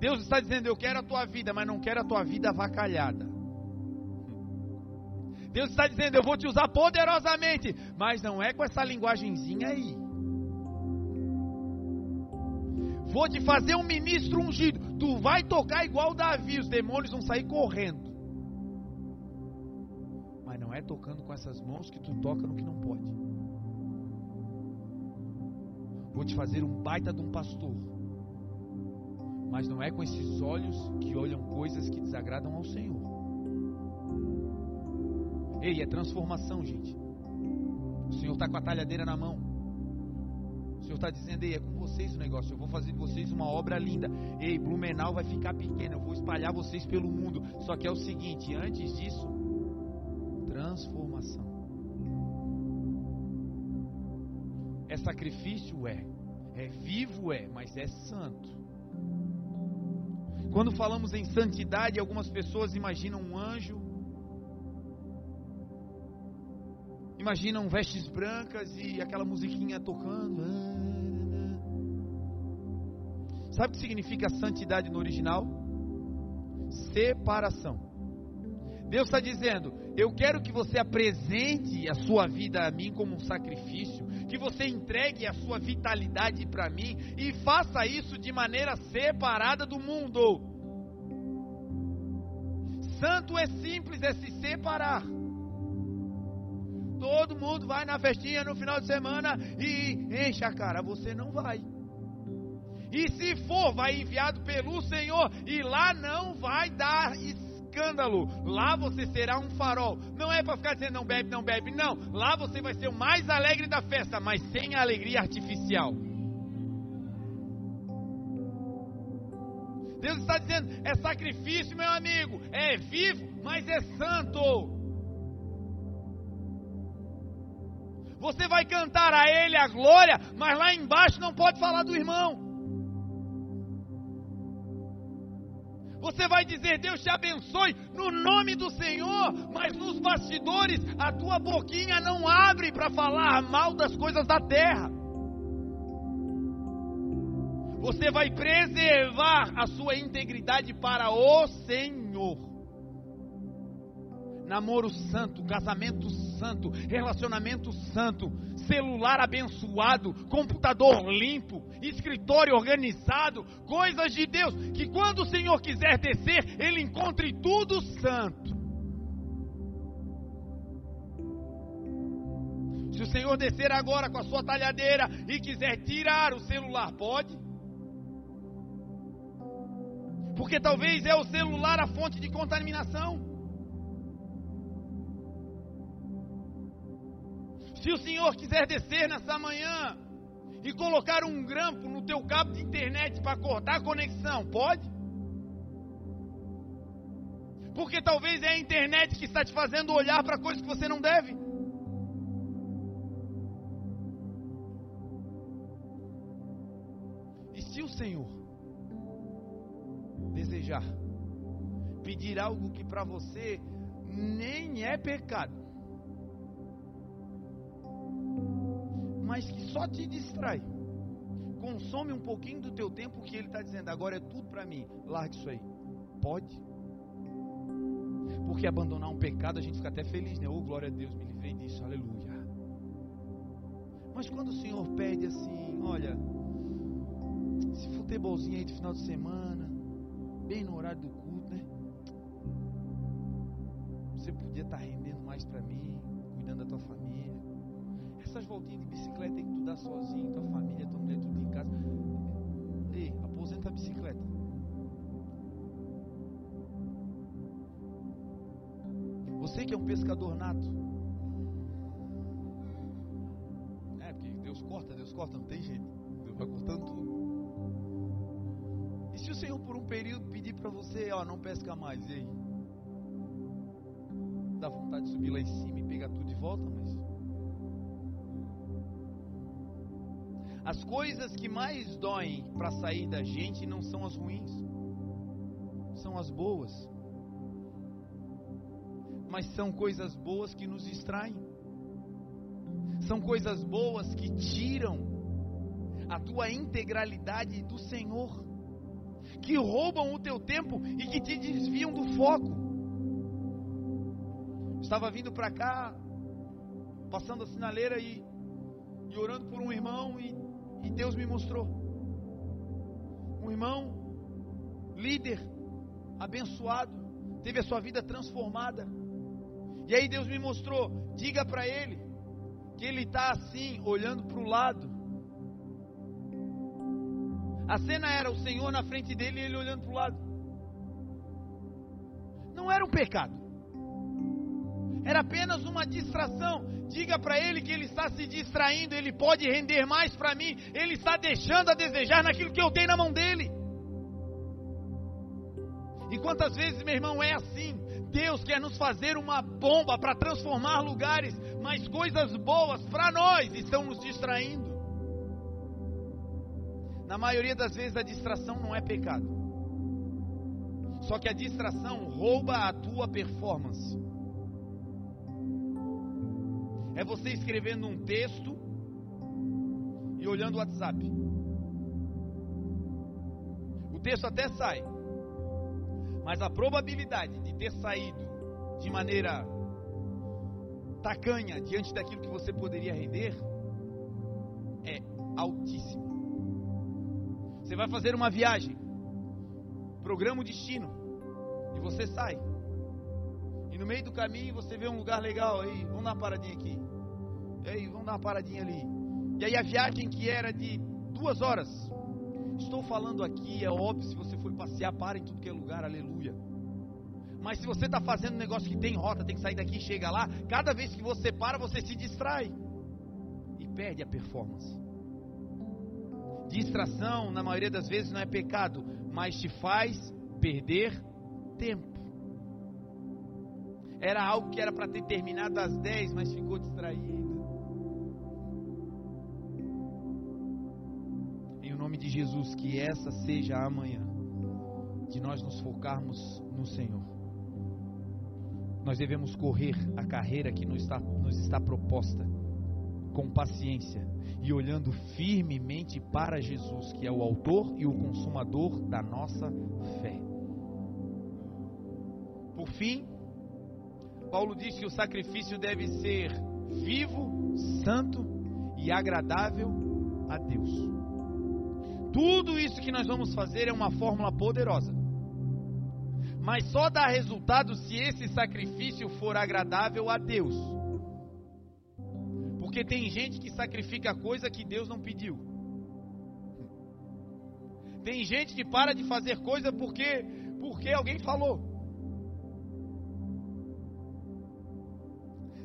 Deus está dizendo: Eu quero a tua vida, mas não quero a tua vida avacalhada. Deus está dizendo: Eu vou te usar poderosamente, mas não é com essa linguagenzinha aí. Vou te fazer um ministro ungido. Tu vai tocar igual Davi, os demônios vão sair correndo. Mas não é tocando com essas mãos que tu toca no que não pode. Vou te fazer um baita de um pastor. Mas não é com esses olhos que olham coisas que desagradam ao Senhor. Ei, é transformação, gente. O Senhor está com a talhadeira na mão. O Senhor está dizendo, ei, é com vocês o negócio. Eu vou fazer de vocês uma obra linda. Ei, Blumenau vai ficar pequena. Eu vou espalhar vocês pelo mundo. Só que é o seguinte: antes disso, transformação. É sacrifício? É. É vivo? É. Mas é santo. Quando falamos em santidade, algumas pessoas imaginam um anjo imaginam vestes brancas e aquela musiquinha tocando. Sabe o que significa santidade no original? Separação. Deus está dizendo: Eu quero que você apresente a sua vida a mim como um sacrifício, que você entregue a sua vitalidade para mim e faça isso de maneira separada do mundo. Santo é simples, é se separar. Todo mundo vai na festinha no final de semana e enche a cara. Você não vai. E se for, vai enviado pelo Senhor. E lá não vai dar escândalo. Lá você será um farol. Não é para ficar dizendo não bebe, não bebe. Não. Lá você vai ser o mais alegre da festa, mas sem a alegria artificial. Deus está dizendo: é sacrifício, meu amigo. É vivo, mas é santo. Você vai cantar a Ele a glória, mas lá embaixo não pode falar do irmão. Você vai dizer Deus te abençoe no nome do Senhor, mas nos bastidores a tua boquinha não abre para falar mal das coisas da terra. Você vai preservar a sua integridade para o Senhor namoro santo, casamento santo, relacionamento santo, celular abençoado, computador limpo, escritório organizado, coisas de Deus, que quando o Senhor quiser descer, Ele encontre tudo santo. Se o Senhor descer agora com a sua talhadeira e quiser tirar o celular, pode? Porque talvez é o celular a fonte de contaminação. Se o Senhor quiser descer nessa manhã e colocar um grampo no teu cabo de internet para cortar a conexão, pode? Porque talvez é a internet que está te fazendo olhar para coisas que você não deve. E se o Senhor desejar pedir algo que para você nem é pecado, mas que só te distrai. Consome um pouquinho do teu tempo que ele está dizendo, agora é tudo para mim. Largue isso aí. Pode. Porque abandonar um pecado a gente fica até feliz, né? Oh, glória a Deus, me livrei disso, aleluia. Mas quando o Senhor pede assim, olha, esse futebolzinho aí de final de semana, bem no horário do culto, né? Você podia estar tá rendendo mais para mim, cuidando da tua família essas voltinhas de bicicleta aí que tu dá sozinho, tua família, tua mulher, tudo em casa. Ei, aposenta a bicicleta. Você que é um pescador nato. É, porque Deus corta, Deus corta, não tem jeito. Deus vai cortando tudo. E se o Senhor por um período pedir para você, ó, não pesca mais, e aí? Dá vontade de subir lá em cima e pegar tudo de volta, mas As coisas que mais doem para sair da gente não são as ruins, são as boas. Mas são coisas boas que nos distraem. São coisas boas que tiram a tua integralidade do Senhor, que roubam o teu tempo e que te desviam do foco. Estava vindo para cá, passando a sinaleira e, e orando por um irmão e, e Deus me mostrou. Um irmão, líder, abençoado, teve a sua vida transformada. E aí Deus me mostrou, diga para ele que ele está assim, olhando para o lado. A cena era o Senhor na frente dele e ele olhando para o lado. Não era um pecado. Era apenas uma distração. Diga para ele que ele está se distraindo, ele pode render mais para mim. Ele está deixando a desejar naquilo que eu tenho na mão dele. E quantas vezes, meu irmão, é assim? Deus quer nos fazer uma bomba para transformar lugares, mas coisas boas para nós estão nos distraindo. Na maioria das vezes a distração não é pecado. Só que a distração rouba a tua performance. É você escrevendo um texto e olhando o WhatsApp. O texto até sai, mas a probabilidade de ter saído de maneira tacanha diante daquilo que você poderia render é altíssima. Você vai fazer uma viagem, programa o destino, e você sai. E no meio do caminho você vê um lugar legal aí, vamos dar uma paradinha aqui. E aí, vamos dar uma paradinha ali. E aí a viagem que era de duas horas. Estou falando aqui, é óbvio, se você for passear, para em tudo que é lugar, aleluia. Mas se você está fazendo um negócio que tem rota, tem que sair daqui e chega lá, cada vez que você para, você se distrai. E perde a performance. Distração, na maioria das vezes, não é pecado, mas te faz perder tempo. Era algo que era para ter terminado às 10, mas ficou distraído. Nome de Jesus, que essa seja a manhã de nós nos focarmos no Senhor. Nós devemos correr a carreira que nos está, nos está proposta com paciência e olhando firmemente para Jesus, que é o autor e o consumador da nossa fé. Por fim, Paulo diz que o sacrifício deve ser vivo, santo e agradável a Deus. Tudo isso que nós vamos fazer é uma fórmula poderosa. Mas só dá resultado se esse sacrifício for agradável a Deus. Porque tem gente que sacrifica coisa que Deus não pediu. Tem gente que para de fazer coisa porque porque alguém falou.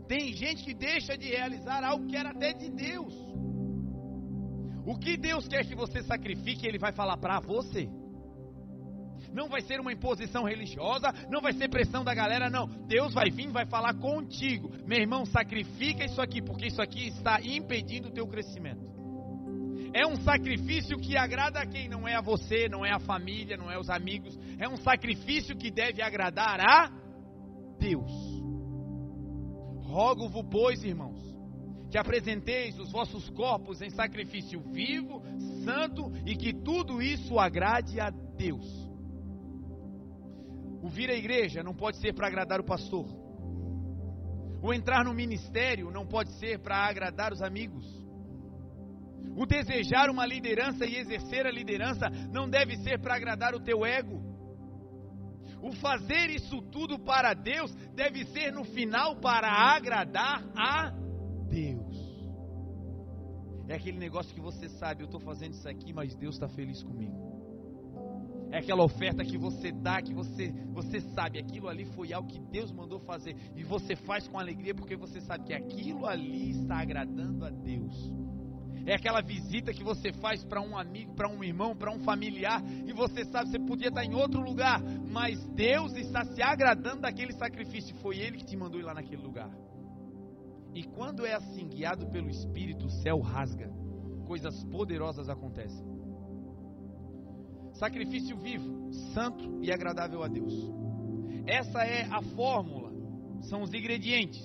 Tem gente que deixa de realizar algo que era até de Deus. O que Deus quer que você sacrifique, Ele vai falar para você. Não vai ser uma imposição religiosa, não vai ser pressão da galera, não. Deus vai vir, vai falar contigo. Meu irmão, sacrifica isso aqui, porque isso aqui está impedindo o teu crescimento. É um sacrifício que agrada a quem? Não é a você, não é a família, não é os amigos. É um sacrifício que deve agradar a Deus. Rogo-vos, pois, irmãos, que apresenteis os vossos corpos em sacrifício vivo, santo e que tudo isso agrade a Deus. O vir à igreja não pode ser para agradar o pastor. O entrar no ministério não pode ser para agradar os amigos. O desejar uma liderança e exercer a liderança não deve ser para agradar o teu ego. O fazer isso tudo para Deus deve ser no final para agradar a Deus. É aquele negócio que você sabe, eu estou fazendo isso aqui, mas Deus está feliz comigo. É aquela oferta que você dá, que você, você sabe, aquilo ali foi algo que Deus mandou fazer. E você faz com alegria porque você sabe que aquilo ali está agradando a Deus é aquela visita que você faz para um amigo, para um irmão, para um familiar, e você sabe, você podia estar em outro lugar, mas Deus está se agradando daquele sacrifício, foi Ele que te mandou ir lá naquele lugar. E quando é assim, guiado pelo Espírito, o céu rasga. coisas poderosas acontecem. Sacrifício vivo, santo e agradável a Deus. Essa é a fórmula, são os ingredientes.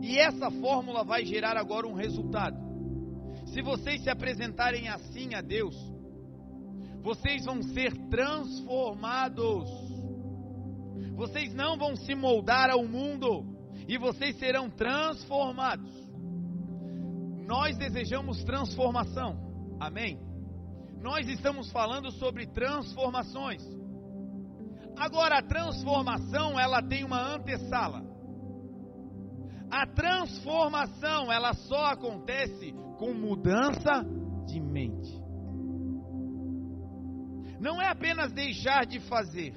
E essa fórmula vai gerar agora um resultado. Se vocês se apresentarem assim a Deus, vocês vão ser transformados. Vocês não vão se moldar ao mundo e vocês serão transformados. Nós desejamos transformação. Amém? Nós estamos falando sobre transformações. Agora a transformação, ela tem uma antessala. A transformação, ela só acontece com mudança de mente. Não é apenas deixar de fazer.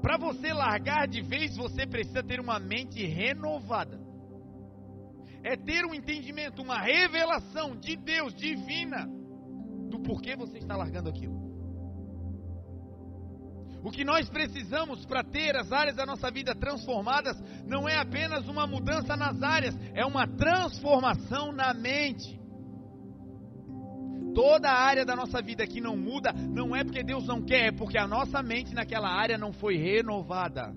Para você largar de vez, você precisa ter uma mente renovada. É ter um entendimento, uma revelação de Deus divina do porquê você está largando aquilo. O que nós precisamos para ter as áreas da nossa vida transformadas não é apenas uma mudança nas áreas, é uma transformação na mente. Toda área da nossa vida que não muda, não é porque Deus não quer, é porque a nossa mente naquela área não foi renovada.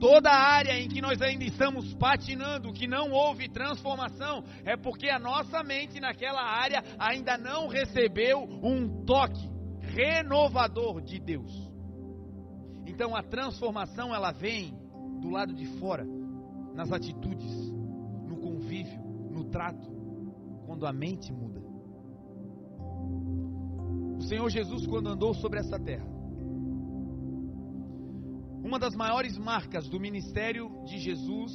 Toda área em que nós ainda estamos patinando, que não houve transformação, é porque a nossa mente naquela área ainda não recebeu um toque renovador de Deus. Então a transformação ela vem do lado de fora, nas atitudes, no convívio, no trato, quando a mente muda. O Senhor Jesus, quando andou sobre essa terra, uma das maiores marcas do ministério de Jesus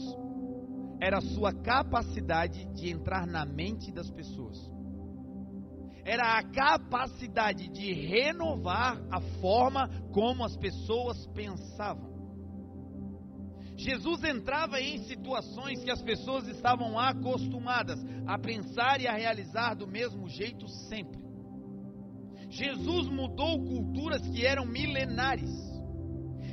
era a sua capacidade de entrar na mente das pessoas era a capacidade de renovar a forma como as pessoas pensavam. Jesus entrava em situações que as pessoas estavam acostumadas a pensar e a realizar do mesmo jeito sempre. Jesus mudou culturas que eram milenares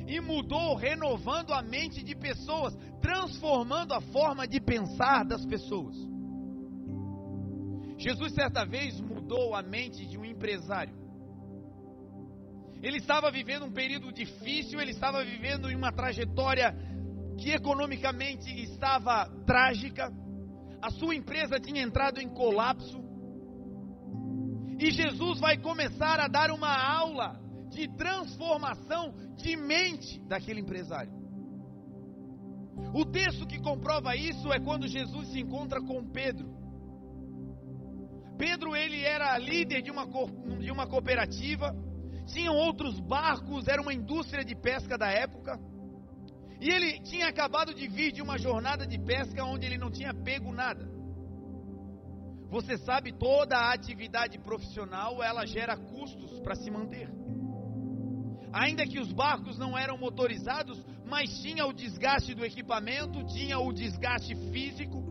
e mudou renovando a mente de pessoas, transformando a forma de pensar das pessoas. Jesus certa vez mudou a mente de um empresário. Ele estava vivendo um período difícil, ele estava vivendo em uma trajetória que economicamente estava trágica. A sua empresa tinha entrado em colapso. E Jesus vai começar a dar uma aula de transformação de mente daquele empresário. O texto que comprova isso é quando Jesus se encontra com Pedro. Pedro ele era líder de uma, de uma cooperativa, tinham outros barcos, era uma indústria de pesca da época. E ele tinha acabado de vir de uma jornada de pesca onde ele não tinha pego nada. Você sabe, toda a atividade profissional ela gera custos para se manter. Ainda que os barcos não eram motorizados, mas tinha o desgaste do equipamento, tinha o desgaste físico.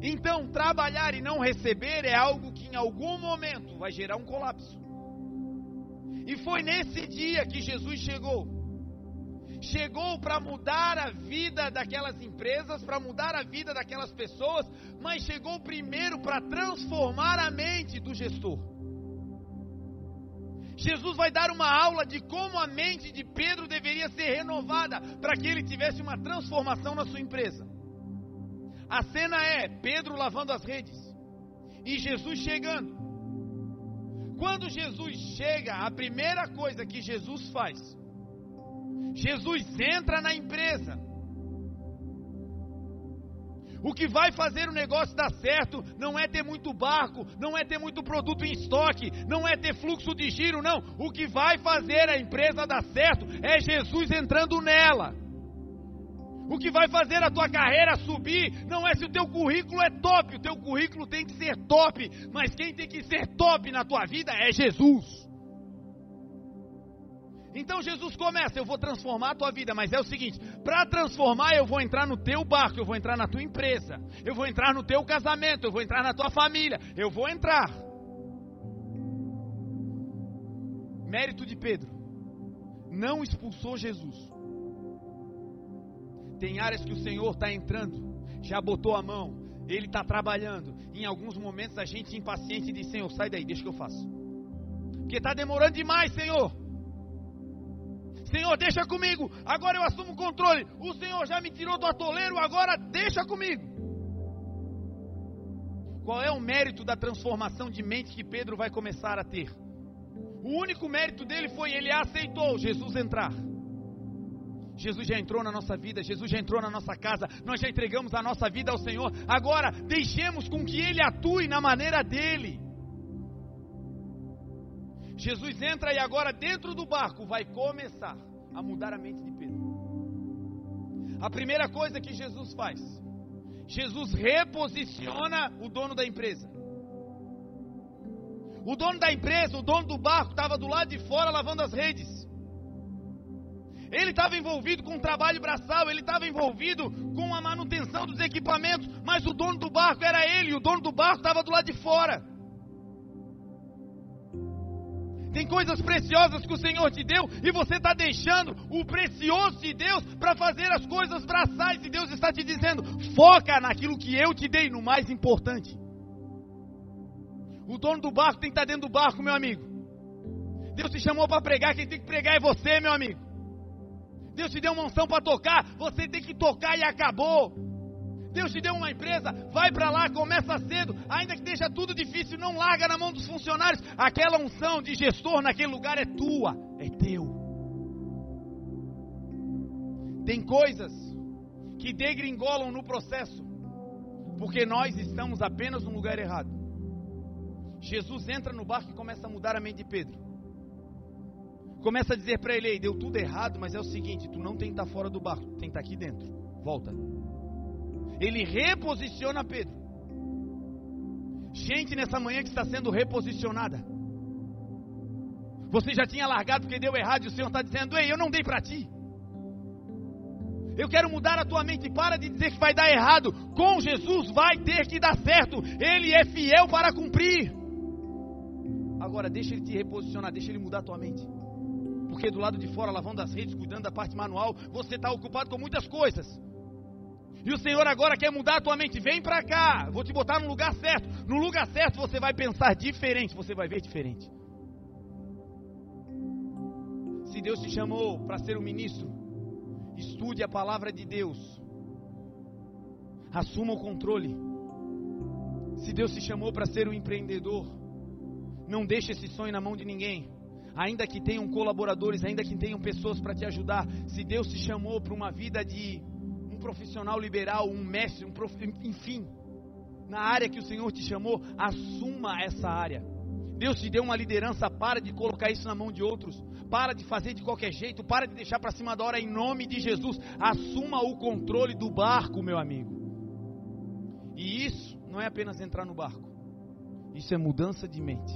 Então, trabalhar e não receber é algo que em algum momento vai gerar um colapso. E foi nesse dia que Jesus chegou. Chegou para mudar a vida daquelas empresas, para mudar a vida daquelas pessoas, mas chegou primeiro para transformar a mente do gestor. Jesus vai dar uma aula de como a mente de Pedro deveria ser renovada para que ele tivesse uma transformação na sua empresa. A cena é Pedro lavando as redes e Jesus chegando. Quando Jesus chega, a primeira coisa que Jesus faz, Jesus entra na empresa. O que vai fazer o negócio dar certo não é ter muito barco, não é ter muito produto em estoque, não é ter fluxo de giro, não. O que vai fazer a empresa dar certo é Jesus entrando nela. O que vai fazer a tua carreira subir não é se o teu currículo é top, o teu currículo tem que ser top, mas quem tem que ser top na tua vida é Jesus. Então Jesus começa, eu vou transformar a tua vida, mas é o seguinte: para transformar, eu vou entrar no teu barco, eu vou entrar na tua empresa, eu vou entrar no teu casamento, eu vou entrar na tua família, eu vou entrar. Mérito de Pedro, não expulsou Jesus tem áreas que o Senhor está entrando, já botou a mão, Ele está trabalhando. Em alguns momentos a gente impaciente diz: Senhor, sai daí, deixa que eu faço. Porque está demorando demais, Senhor. Senhor, deixa comigo. Agora eu assumo o controle. O Senhor já me tirou do atoleiro, agora deixa comigo. Qual é o mérito da transformação de mente que Pedro vai começar a ter? O único mérito dele foi ele aceitou Jesus entrar. Jesus já entrou na nossa vida, Jesus já entrou na nossa casa, nós já entregamos a nossa vida ao Senhor. Agora, deixemos com que Ele atue na maneira dele. Jesus entra e agora, dentro do barco, vai começar a mudar a mente de Pedro. A primeira coisa que Jesus faz, Jesus reposiciona o dono da empresa. O dono da empresa, o dono do barco, estava do lado de fora lavando as redes. Ele estava envolvido com o trabalho braçal, ele estava envolvido com a manutenção dos equipamentos, mas o dono do barco era ele, o dono do barco estava do lado de fora. Tem coisas preciosas que o Senhor te deu e você está deixando o precioso de Deus para fazer as coisas braçais e Deus está te dizendo: foca naquilo que eu te dei, no mais importante. O dono do barco tem que estar tá dentro do barco, meu amigo. Deus te chamou para pregar, quem tem que pregar é você, meu amigo. Deus te deu uma unção para tocar, você tem que tocar e acabou. Deus te deu uma empresa, vai para lá, começa cedo, ainda que esteja tudo difícil, não larga na mão dos funcionários. Aquela unção de gestor naquele lugar é tua, é teu. Tem coisas que degringolam no processo, porque nós estamos apenas no lugar errado. Jesus entra no barco e começa a mudar a mente de Pedro começa a dizer para ele: deu tudo errado, mas é o seguinte: tu não tem que estar fora do barco, tem que estar aqui dentro. Volta. Ele reposiciona Pedro. Gente nessa manhã que está sendo reposicionada. Você já tinha largado porque deu errado e o Senhor está dizendo: Ei, eu não dei para ti. Eu quero mudar a tua mente. Para de dizer que vai dar errado. Com Jesus vai ter que dar certo. Ele é fiel para cumprir. Agora deixa ele te reposicionar, deixa ele mudar a tua mente porque do lado de fora, lavando as redes, cuidando da parte manual, você está ocupado com muitas coisas. E o Senhor agora quer mudar a tua mente. Vem para cá, vou te botar no lugar certo. No lugar certo você vai pensar diferente, você vai ver diferente. Se Deus te chamou para ser um ministro, estude a palavra de Deus. Assuma o controle. Se Deus te chamou para ser um empreendedor, não deixe esse sonho na mão de ninguém ainda que tenham colaboradores, ainda que tenham pessoas para te ajudar, se Deus te chamou para uma vida de profissional liberal, um mestre, um prof... enfim, na área que o Senhor te chamou, assuma essa área. Deus te deu uma liderança, para de colocar isso na mão de outros, para de fazer de qualquer jeito, para de deixar para cima da hora em nome de Jesus. Assuma o controle do barco, meu amigo. E isso não é apenas entrar no barco, isso é mudança de mente.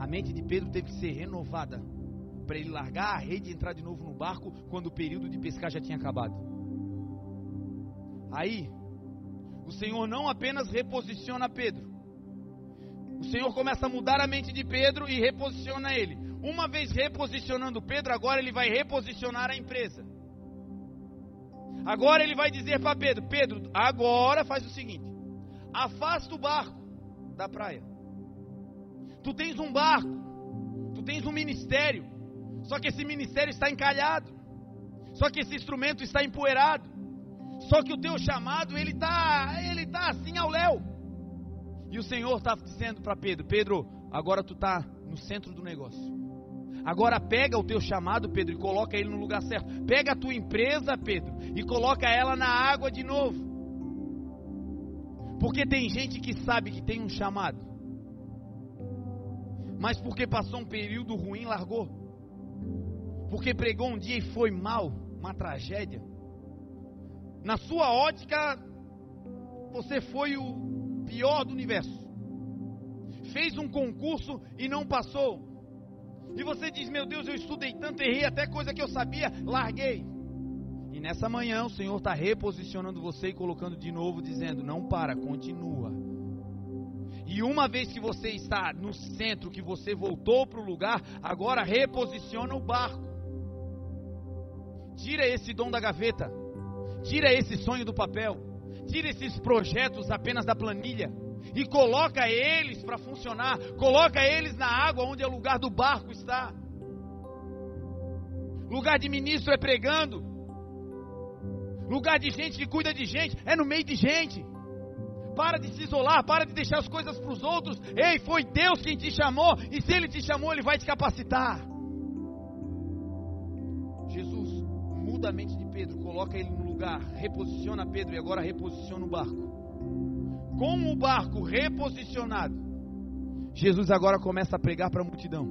A mente de Pedro teve que ser renovada para ele largar a rede e entrar de novo no barco quando o período de pescar já tinha acabado. Aí, o Senhor não apenas reposiciona Pedro, o Senhor começa a mudar a mente de Pedro e reposiciona ele. Uma vez reposicionando Pedro, agora ele vai reposicionar a empresa. Agora ele vai dizer para Pedro: Pedro, agora faz o seguinte: afasta o barco da praia. Tu tens um barco, tu tens um ministério, só que esse ministério está encalhado, só que esse instrumento está empoeirado, só que o teu chamado ele está ele tá assim ao léu. E o Senhor está dizendo para Pedro: Pedro, agora tu está no centro do negócio. Agora pega o teu chamado, Pedro, e coloca ele no lugar certo. Pega a tua empresa, Pedro, e coloca ela na água de novo. Porque tem gente que sabe que tem um chamado, mas porque passou um período ruim, largou. Porque pregou um dia e foi mal, uma tragédia. Na sua ótica, você foi o pior do universo. Fez um concurso e não passou. E você diz: Meu Deus, eu estudei tanto, errei até coisa que eu sabia, larguei. E nessa manhã o Senhor está reposicionando você e colocando de novo, dizendo: Não para, continua. E uma vez que você está no centro, que você voltou para o lugar, agora reposiciona o barco. Tira esse dom da gaveta. Tira esse sonho do papel. tira esses projetos apenas da planilha e coloca eles para funcionar, coloca eles na água onde é o lugar do barco está. Lugar de ministro é pregando. Lugar de gente que cuida de gente é no meio de gente. Para de se isolar, para de deixar as coisas para os outros. Ei, foi Deus quem te chamou, e se Ele te chamou, Ele vai te capacitar. Muda a mente de Pedro, coloca ele no lugar, reposiciona Pedro e agora reposiciona o barco. Com o barco reposicionado, Jesus agora começa a pregar para a multidão.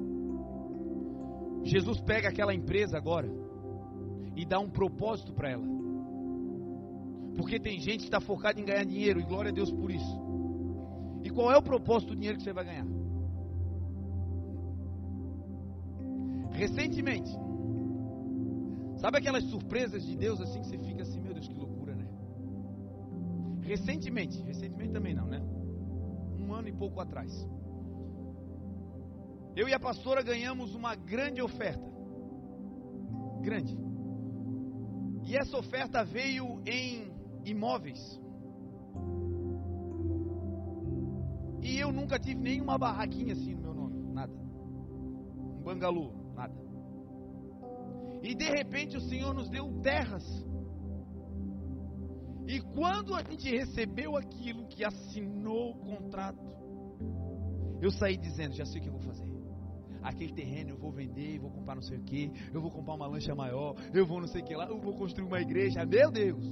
Jesus pega aquela empresa agora e dá um propósito para ela. Porque tem gente que está focada em ganhar dinheiro e glória a Deus por isso. E qual é o propósito do dinheiro que você vai ganhar? Recentemente, sabe aquelas surpresas de Deus assim que você fica assim, meu Deus, que loucura, né? Recentemente, recentemente também não, né? Um ano e pouco atrás. Eu e a pastora ganhamos uma grande oferta. Grande. E essa oferta veio em imóveis. E eu nunca tive nenhuma barraquinha assim no meu nome, nada. Um bangalô, nada. E de repente o Senhor nos deu terras. E quando a gente recebeu aquilo que assinou o contrato, eu saí dizendo: já sei o que eu vou fazer aquele terreno eu vou vender, vou comprar não sei o que, eu vou comprar uma lancha maior, eu vou não sei o que lá, eu vou construir uma igreja. Meu Deus!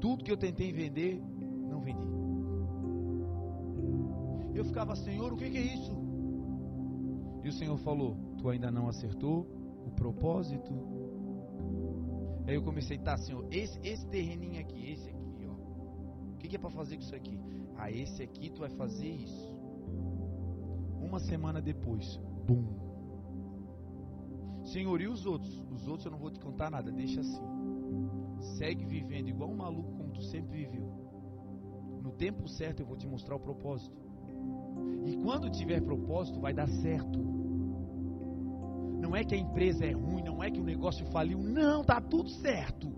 Tudo que eu tentei vender, não vendi. Eu ficava, Senhor, o que, que é isso? E o Senhor falou: Tu ainda não acertou o propósito. Aí eu comecei, tá, Senhor, esse, esse terreninho aqui, esse aqui, ó. O que, que é para fazer com isso aqui? Ah, esse aqui tu vai fazer isso. Uma semana depois, bum. Senhor, e os outros? Os outros eu não vou te contar nada, deixa assim. Segue vivendo igual um maluco como tu sempre viveu. No tempo certo eu vou te mostrar o propósito. E quando tiver propósito, vai dar certo. Não é que a empresa é ruim, não é que o negócio faliu, não, tá tudo certo.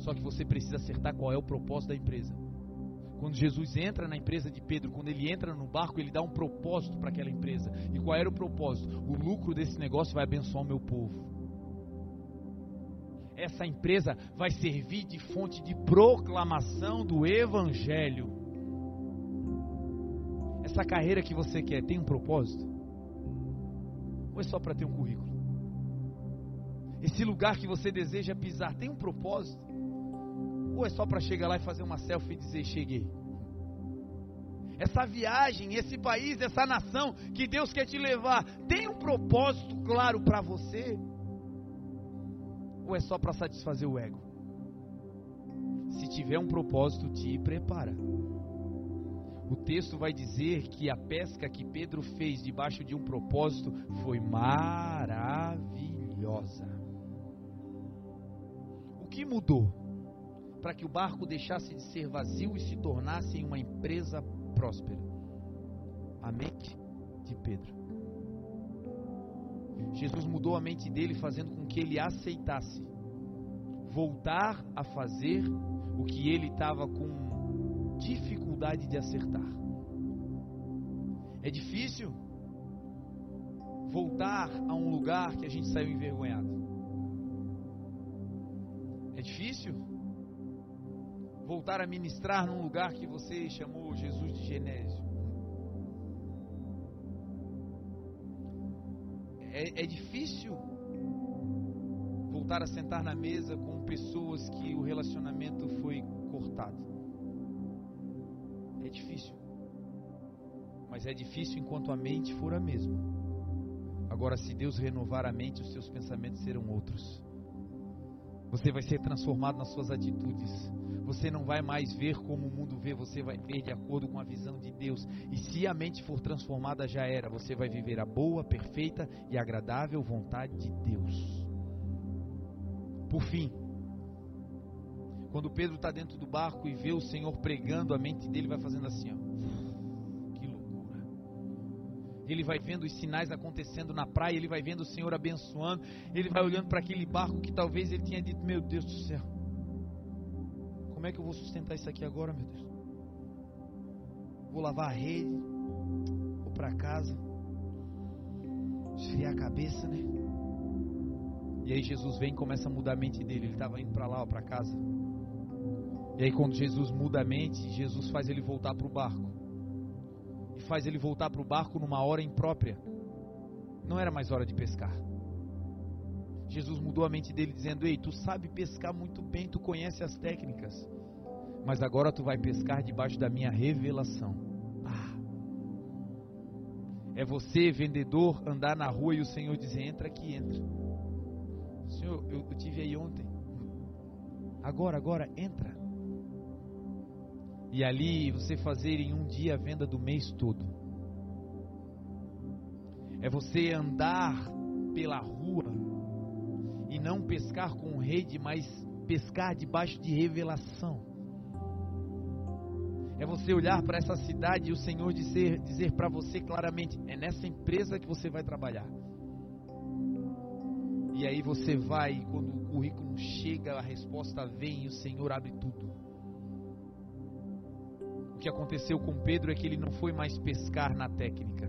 Só que você precisa acertar qual é o propósito da empresa. Quando Jesus entra na empresa de Pedro, quando ele entra no barco, ele dá um propósito para aquela empresa. E qual era o propósito? O lucro desse negócio vai abençoar o meu povo. Essa empresa vai servir de fonte de proclamação do Evangelho. Essa carreira que você quer tem um propósito? Ou é só para ter um currículo? Esse lugar que você deseja pisar tem um propósito? Ou é só para chegar lá e fazer uma selfie e dizer cheguei? Essa viagem, esse país, essa nação que Deus quer te levar, tem um propósito claro para você? Ou é só para satisfazer o ego? Se tiver um propósito, te prepara. O texto vai dizer que a pesca que Pedro fez debaixo de um propósito foi maravilhosa. Que mudou? para que o barco deixasse de ser vazio e se tornasse uma empresa próspera. A mente de Pedro. Jesus mudou a mente dele, fazendo com que ele aceitasse voltar a fazer o que ele estava com dificuldade de acertar. É difícil voltar a um lugar que a gente saiu envergonhado. É difícil voltar a ministrar num lugar que você chamou Jesus de Genésio. É, é difícil voltar a sentar na mesa com pessoas que o relacionamento foi cortado. É difícil. Mas é difícil enquanto a mente for a mesma. Agora, se Deus renovar a mente, os seus pensamentos serão outros. Você vai ser transformado nas suas atitudes. Você não vai mais ver como o mundo vê, você vai ver de acordo com a visão de Deus. E se a mente for transformada, já era. Você vai viver a boa, perfeita e agradável vontade de Deus. Por fim, quando Pedro está dentro do barco e vê o Senhor pregando, a mente dele vai fazendo assim, ó. Ele vai vendo os sinais acontecendo na praia, ele vai vendo o Senhor abençoando, ele vai olhando para aquele barco que talvez ele tinha dito, meu Deus do céu como é que eu vou sustentar isso aqui agora, meu Deus? Vou lavar a rede, vou para casa, esfriar a cabeça, né? E aí Jesus vem e começa a mudar a mente dele. Ele estava indo para lá, para casa. E aí quando Jesus muda a mente, Jesus faz ele voltar para o barco. Faz ele voltar para o barco numa hora imprópria. Não era mais hora de pescar. Jesus mudou a mente dele dizendo: "Ei, tu sabe pescar muito bem, tu conhece as técnicas, mas agora tu vai pescar debaixo da minha revelação." Ah. É você, vendedor, andar na rua e o Senhor dizer: "Entra aqui, entra." Senhor, eu, eu tive aí ontem. Agora, agora, entra. E ali você fazer em um dia a venda do mês todo. É você andar pela rua e não pescar com rede, mas pescar debaixo de revelação. É você olhar para essa cidade e o Senhor dizer, dizer para você claramente: é nessa empresa que você vai trabalhar. E aí você vai, quando o currículo chega, a resposta vem e o Senhor abre tudo. Que aconteceu com Pedro é que ele não foi mais pescar na técnica.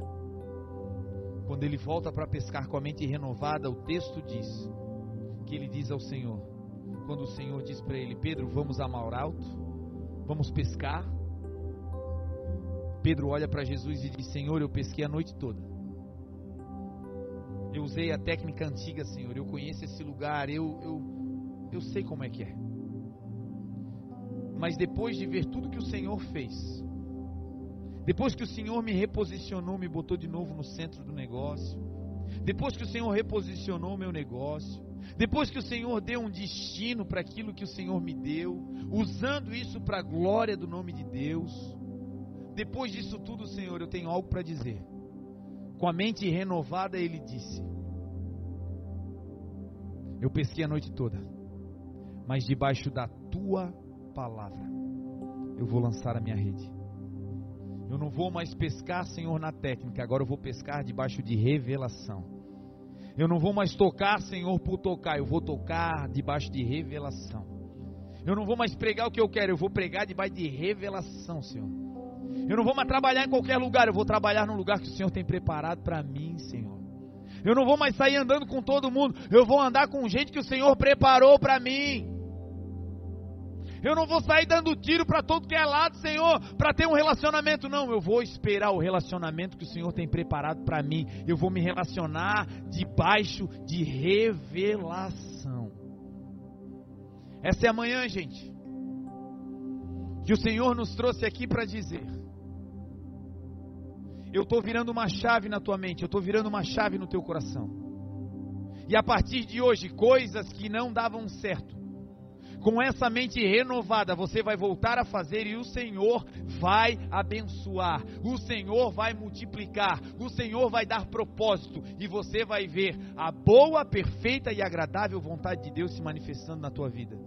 Quando ele volta para pescar com a mente renovada, o texto diz que ele diz ao Senhor, quando o Senhor diz para ele: Pedro, vamos a mar alto, vamos pescar. Pedro olha para Jesus e diz: Senhor, eu pesquei a noite toda. Eu usei a técnica antiga, Senhor. Eu conheço esse lugar. Eu, eu, eu sei como é que é. Mas depois de ver tudo que o Senhor fez, depois que o Senhor me reposicionou, me botou de novo no centro do negócio, depois que o Senhor reposicionou meu negócio, depois que o Senhor deu um destino para aquilo que o Senhor me deu, usando isso para a glória do nome de Deus, depois disso tudo, Senhor, eu tenho algo para dizer. Com a mente renovada, ele disse: Eu pesquei a noite toda, mas debaixo da tua palavra eu vou lançar a minha rede. Eu não vou mais pescar, Senhor, na técnica, agora eu vou pescar debaixo de revelação. Eu não vou mais tocar, Senhor, por tocar, eu vou tocar debaixo de revelação. Eu não vou mais pregar o que eu quero, eu vou pregar debaixo de revelação, Senhor. Eu não vou mais trabalhar em qualquer lugar, eu vou trabalhar no lugar que o Senhor tem preparado para mim, Senhor. Eu não vou mais sair andando com todo mundo, eu vou andar com gente que o Senhor preparou para mim. Eu não vou sair dando tiro para todo que é lado, Senhor, para ter um relacionamento. Não, eu vou esperar o relacionamento que o Senhor tem preparado para mim. Eu vou me relacionar debaixo de revelação. Essa é a manhã, gente, que o Senhor nos trouxe aqui para dizer eu estou virando uma chave na tua mente, eu estou virando uma chave no teu coração. E a partir de hoje, coisas que não davam certo, com essa mente renovada, você vai voltar a fazer e o Senhor vai abençoar, o Senhor vai multiplicar, o Senhor vai dar propósito. E você vai ver a boa, perfeita e agradável vontade de Deus se manifestando na tua vida.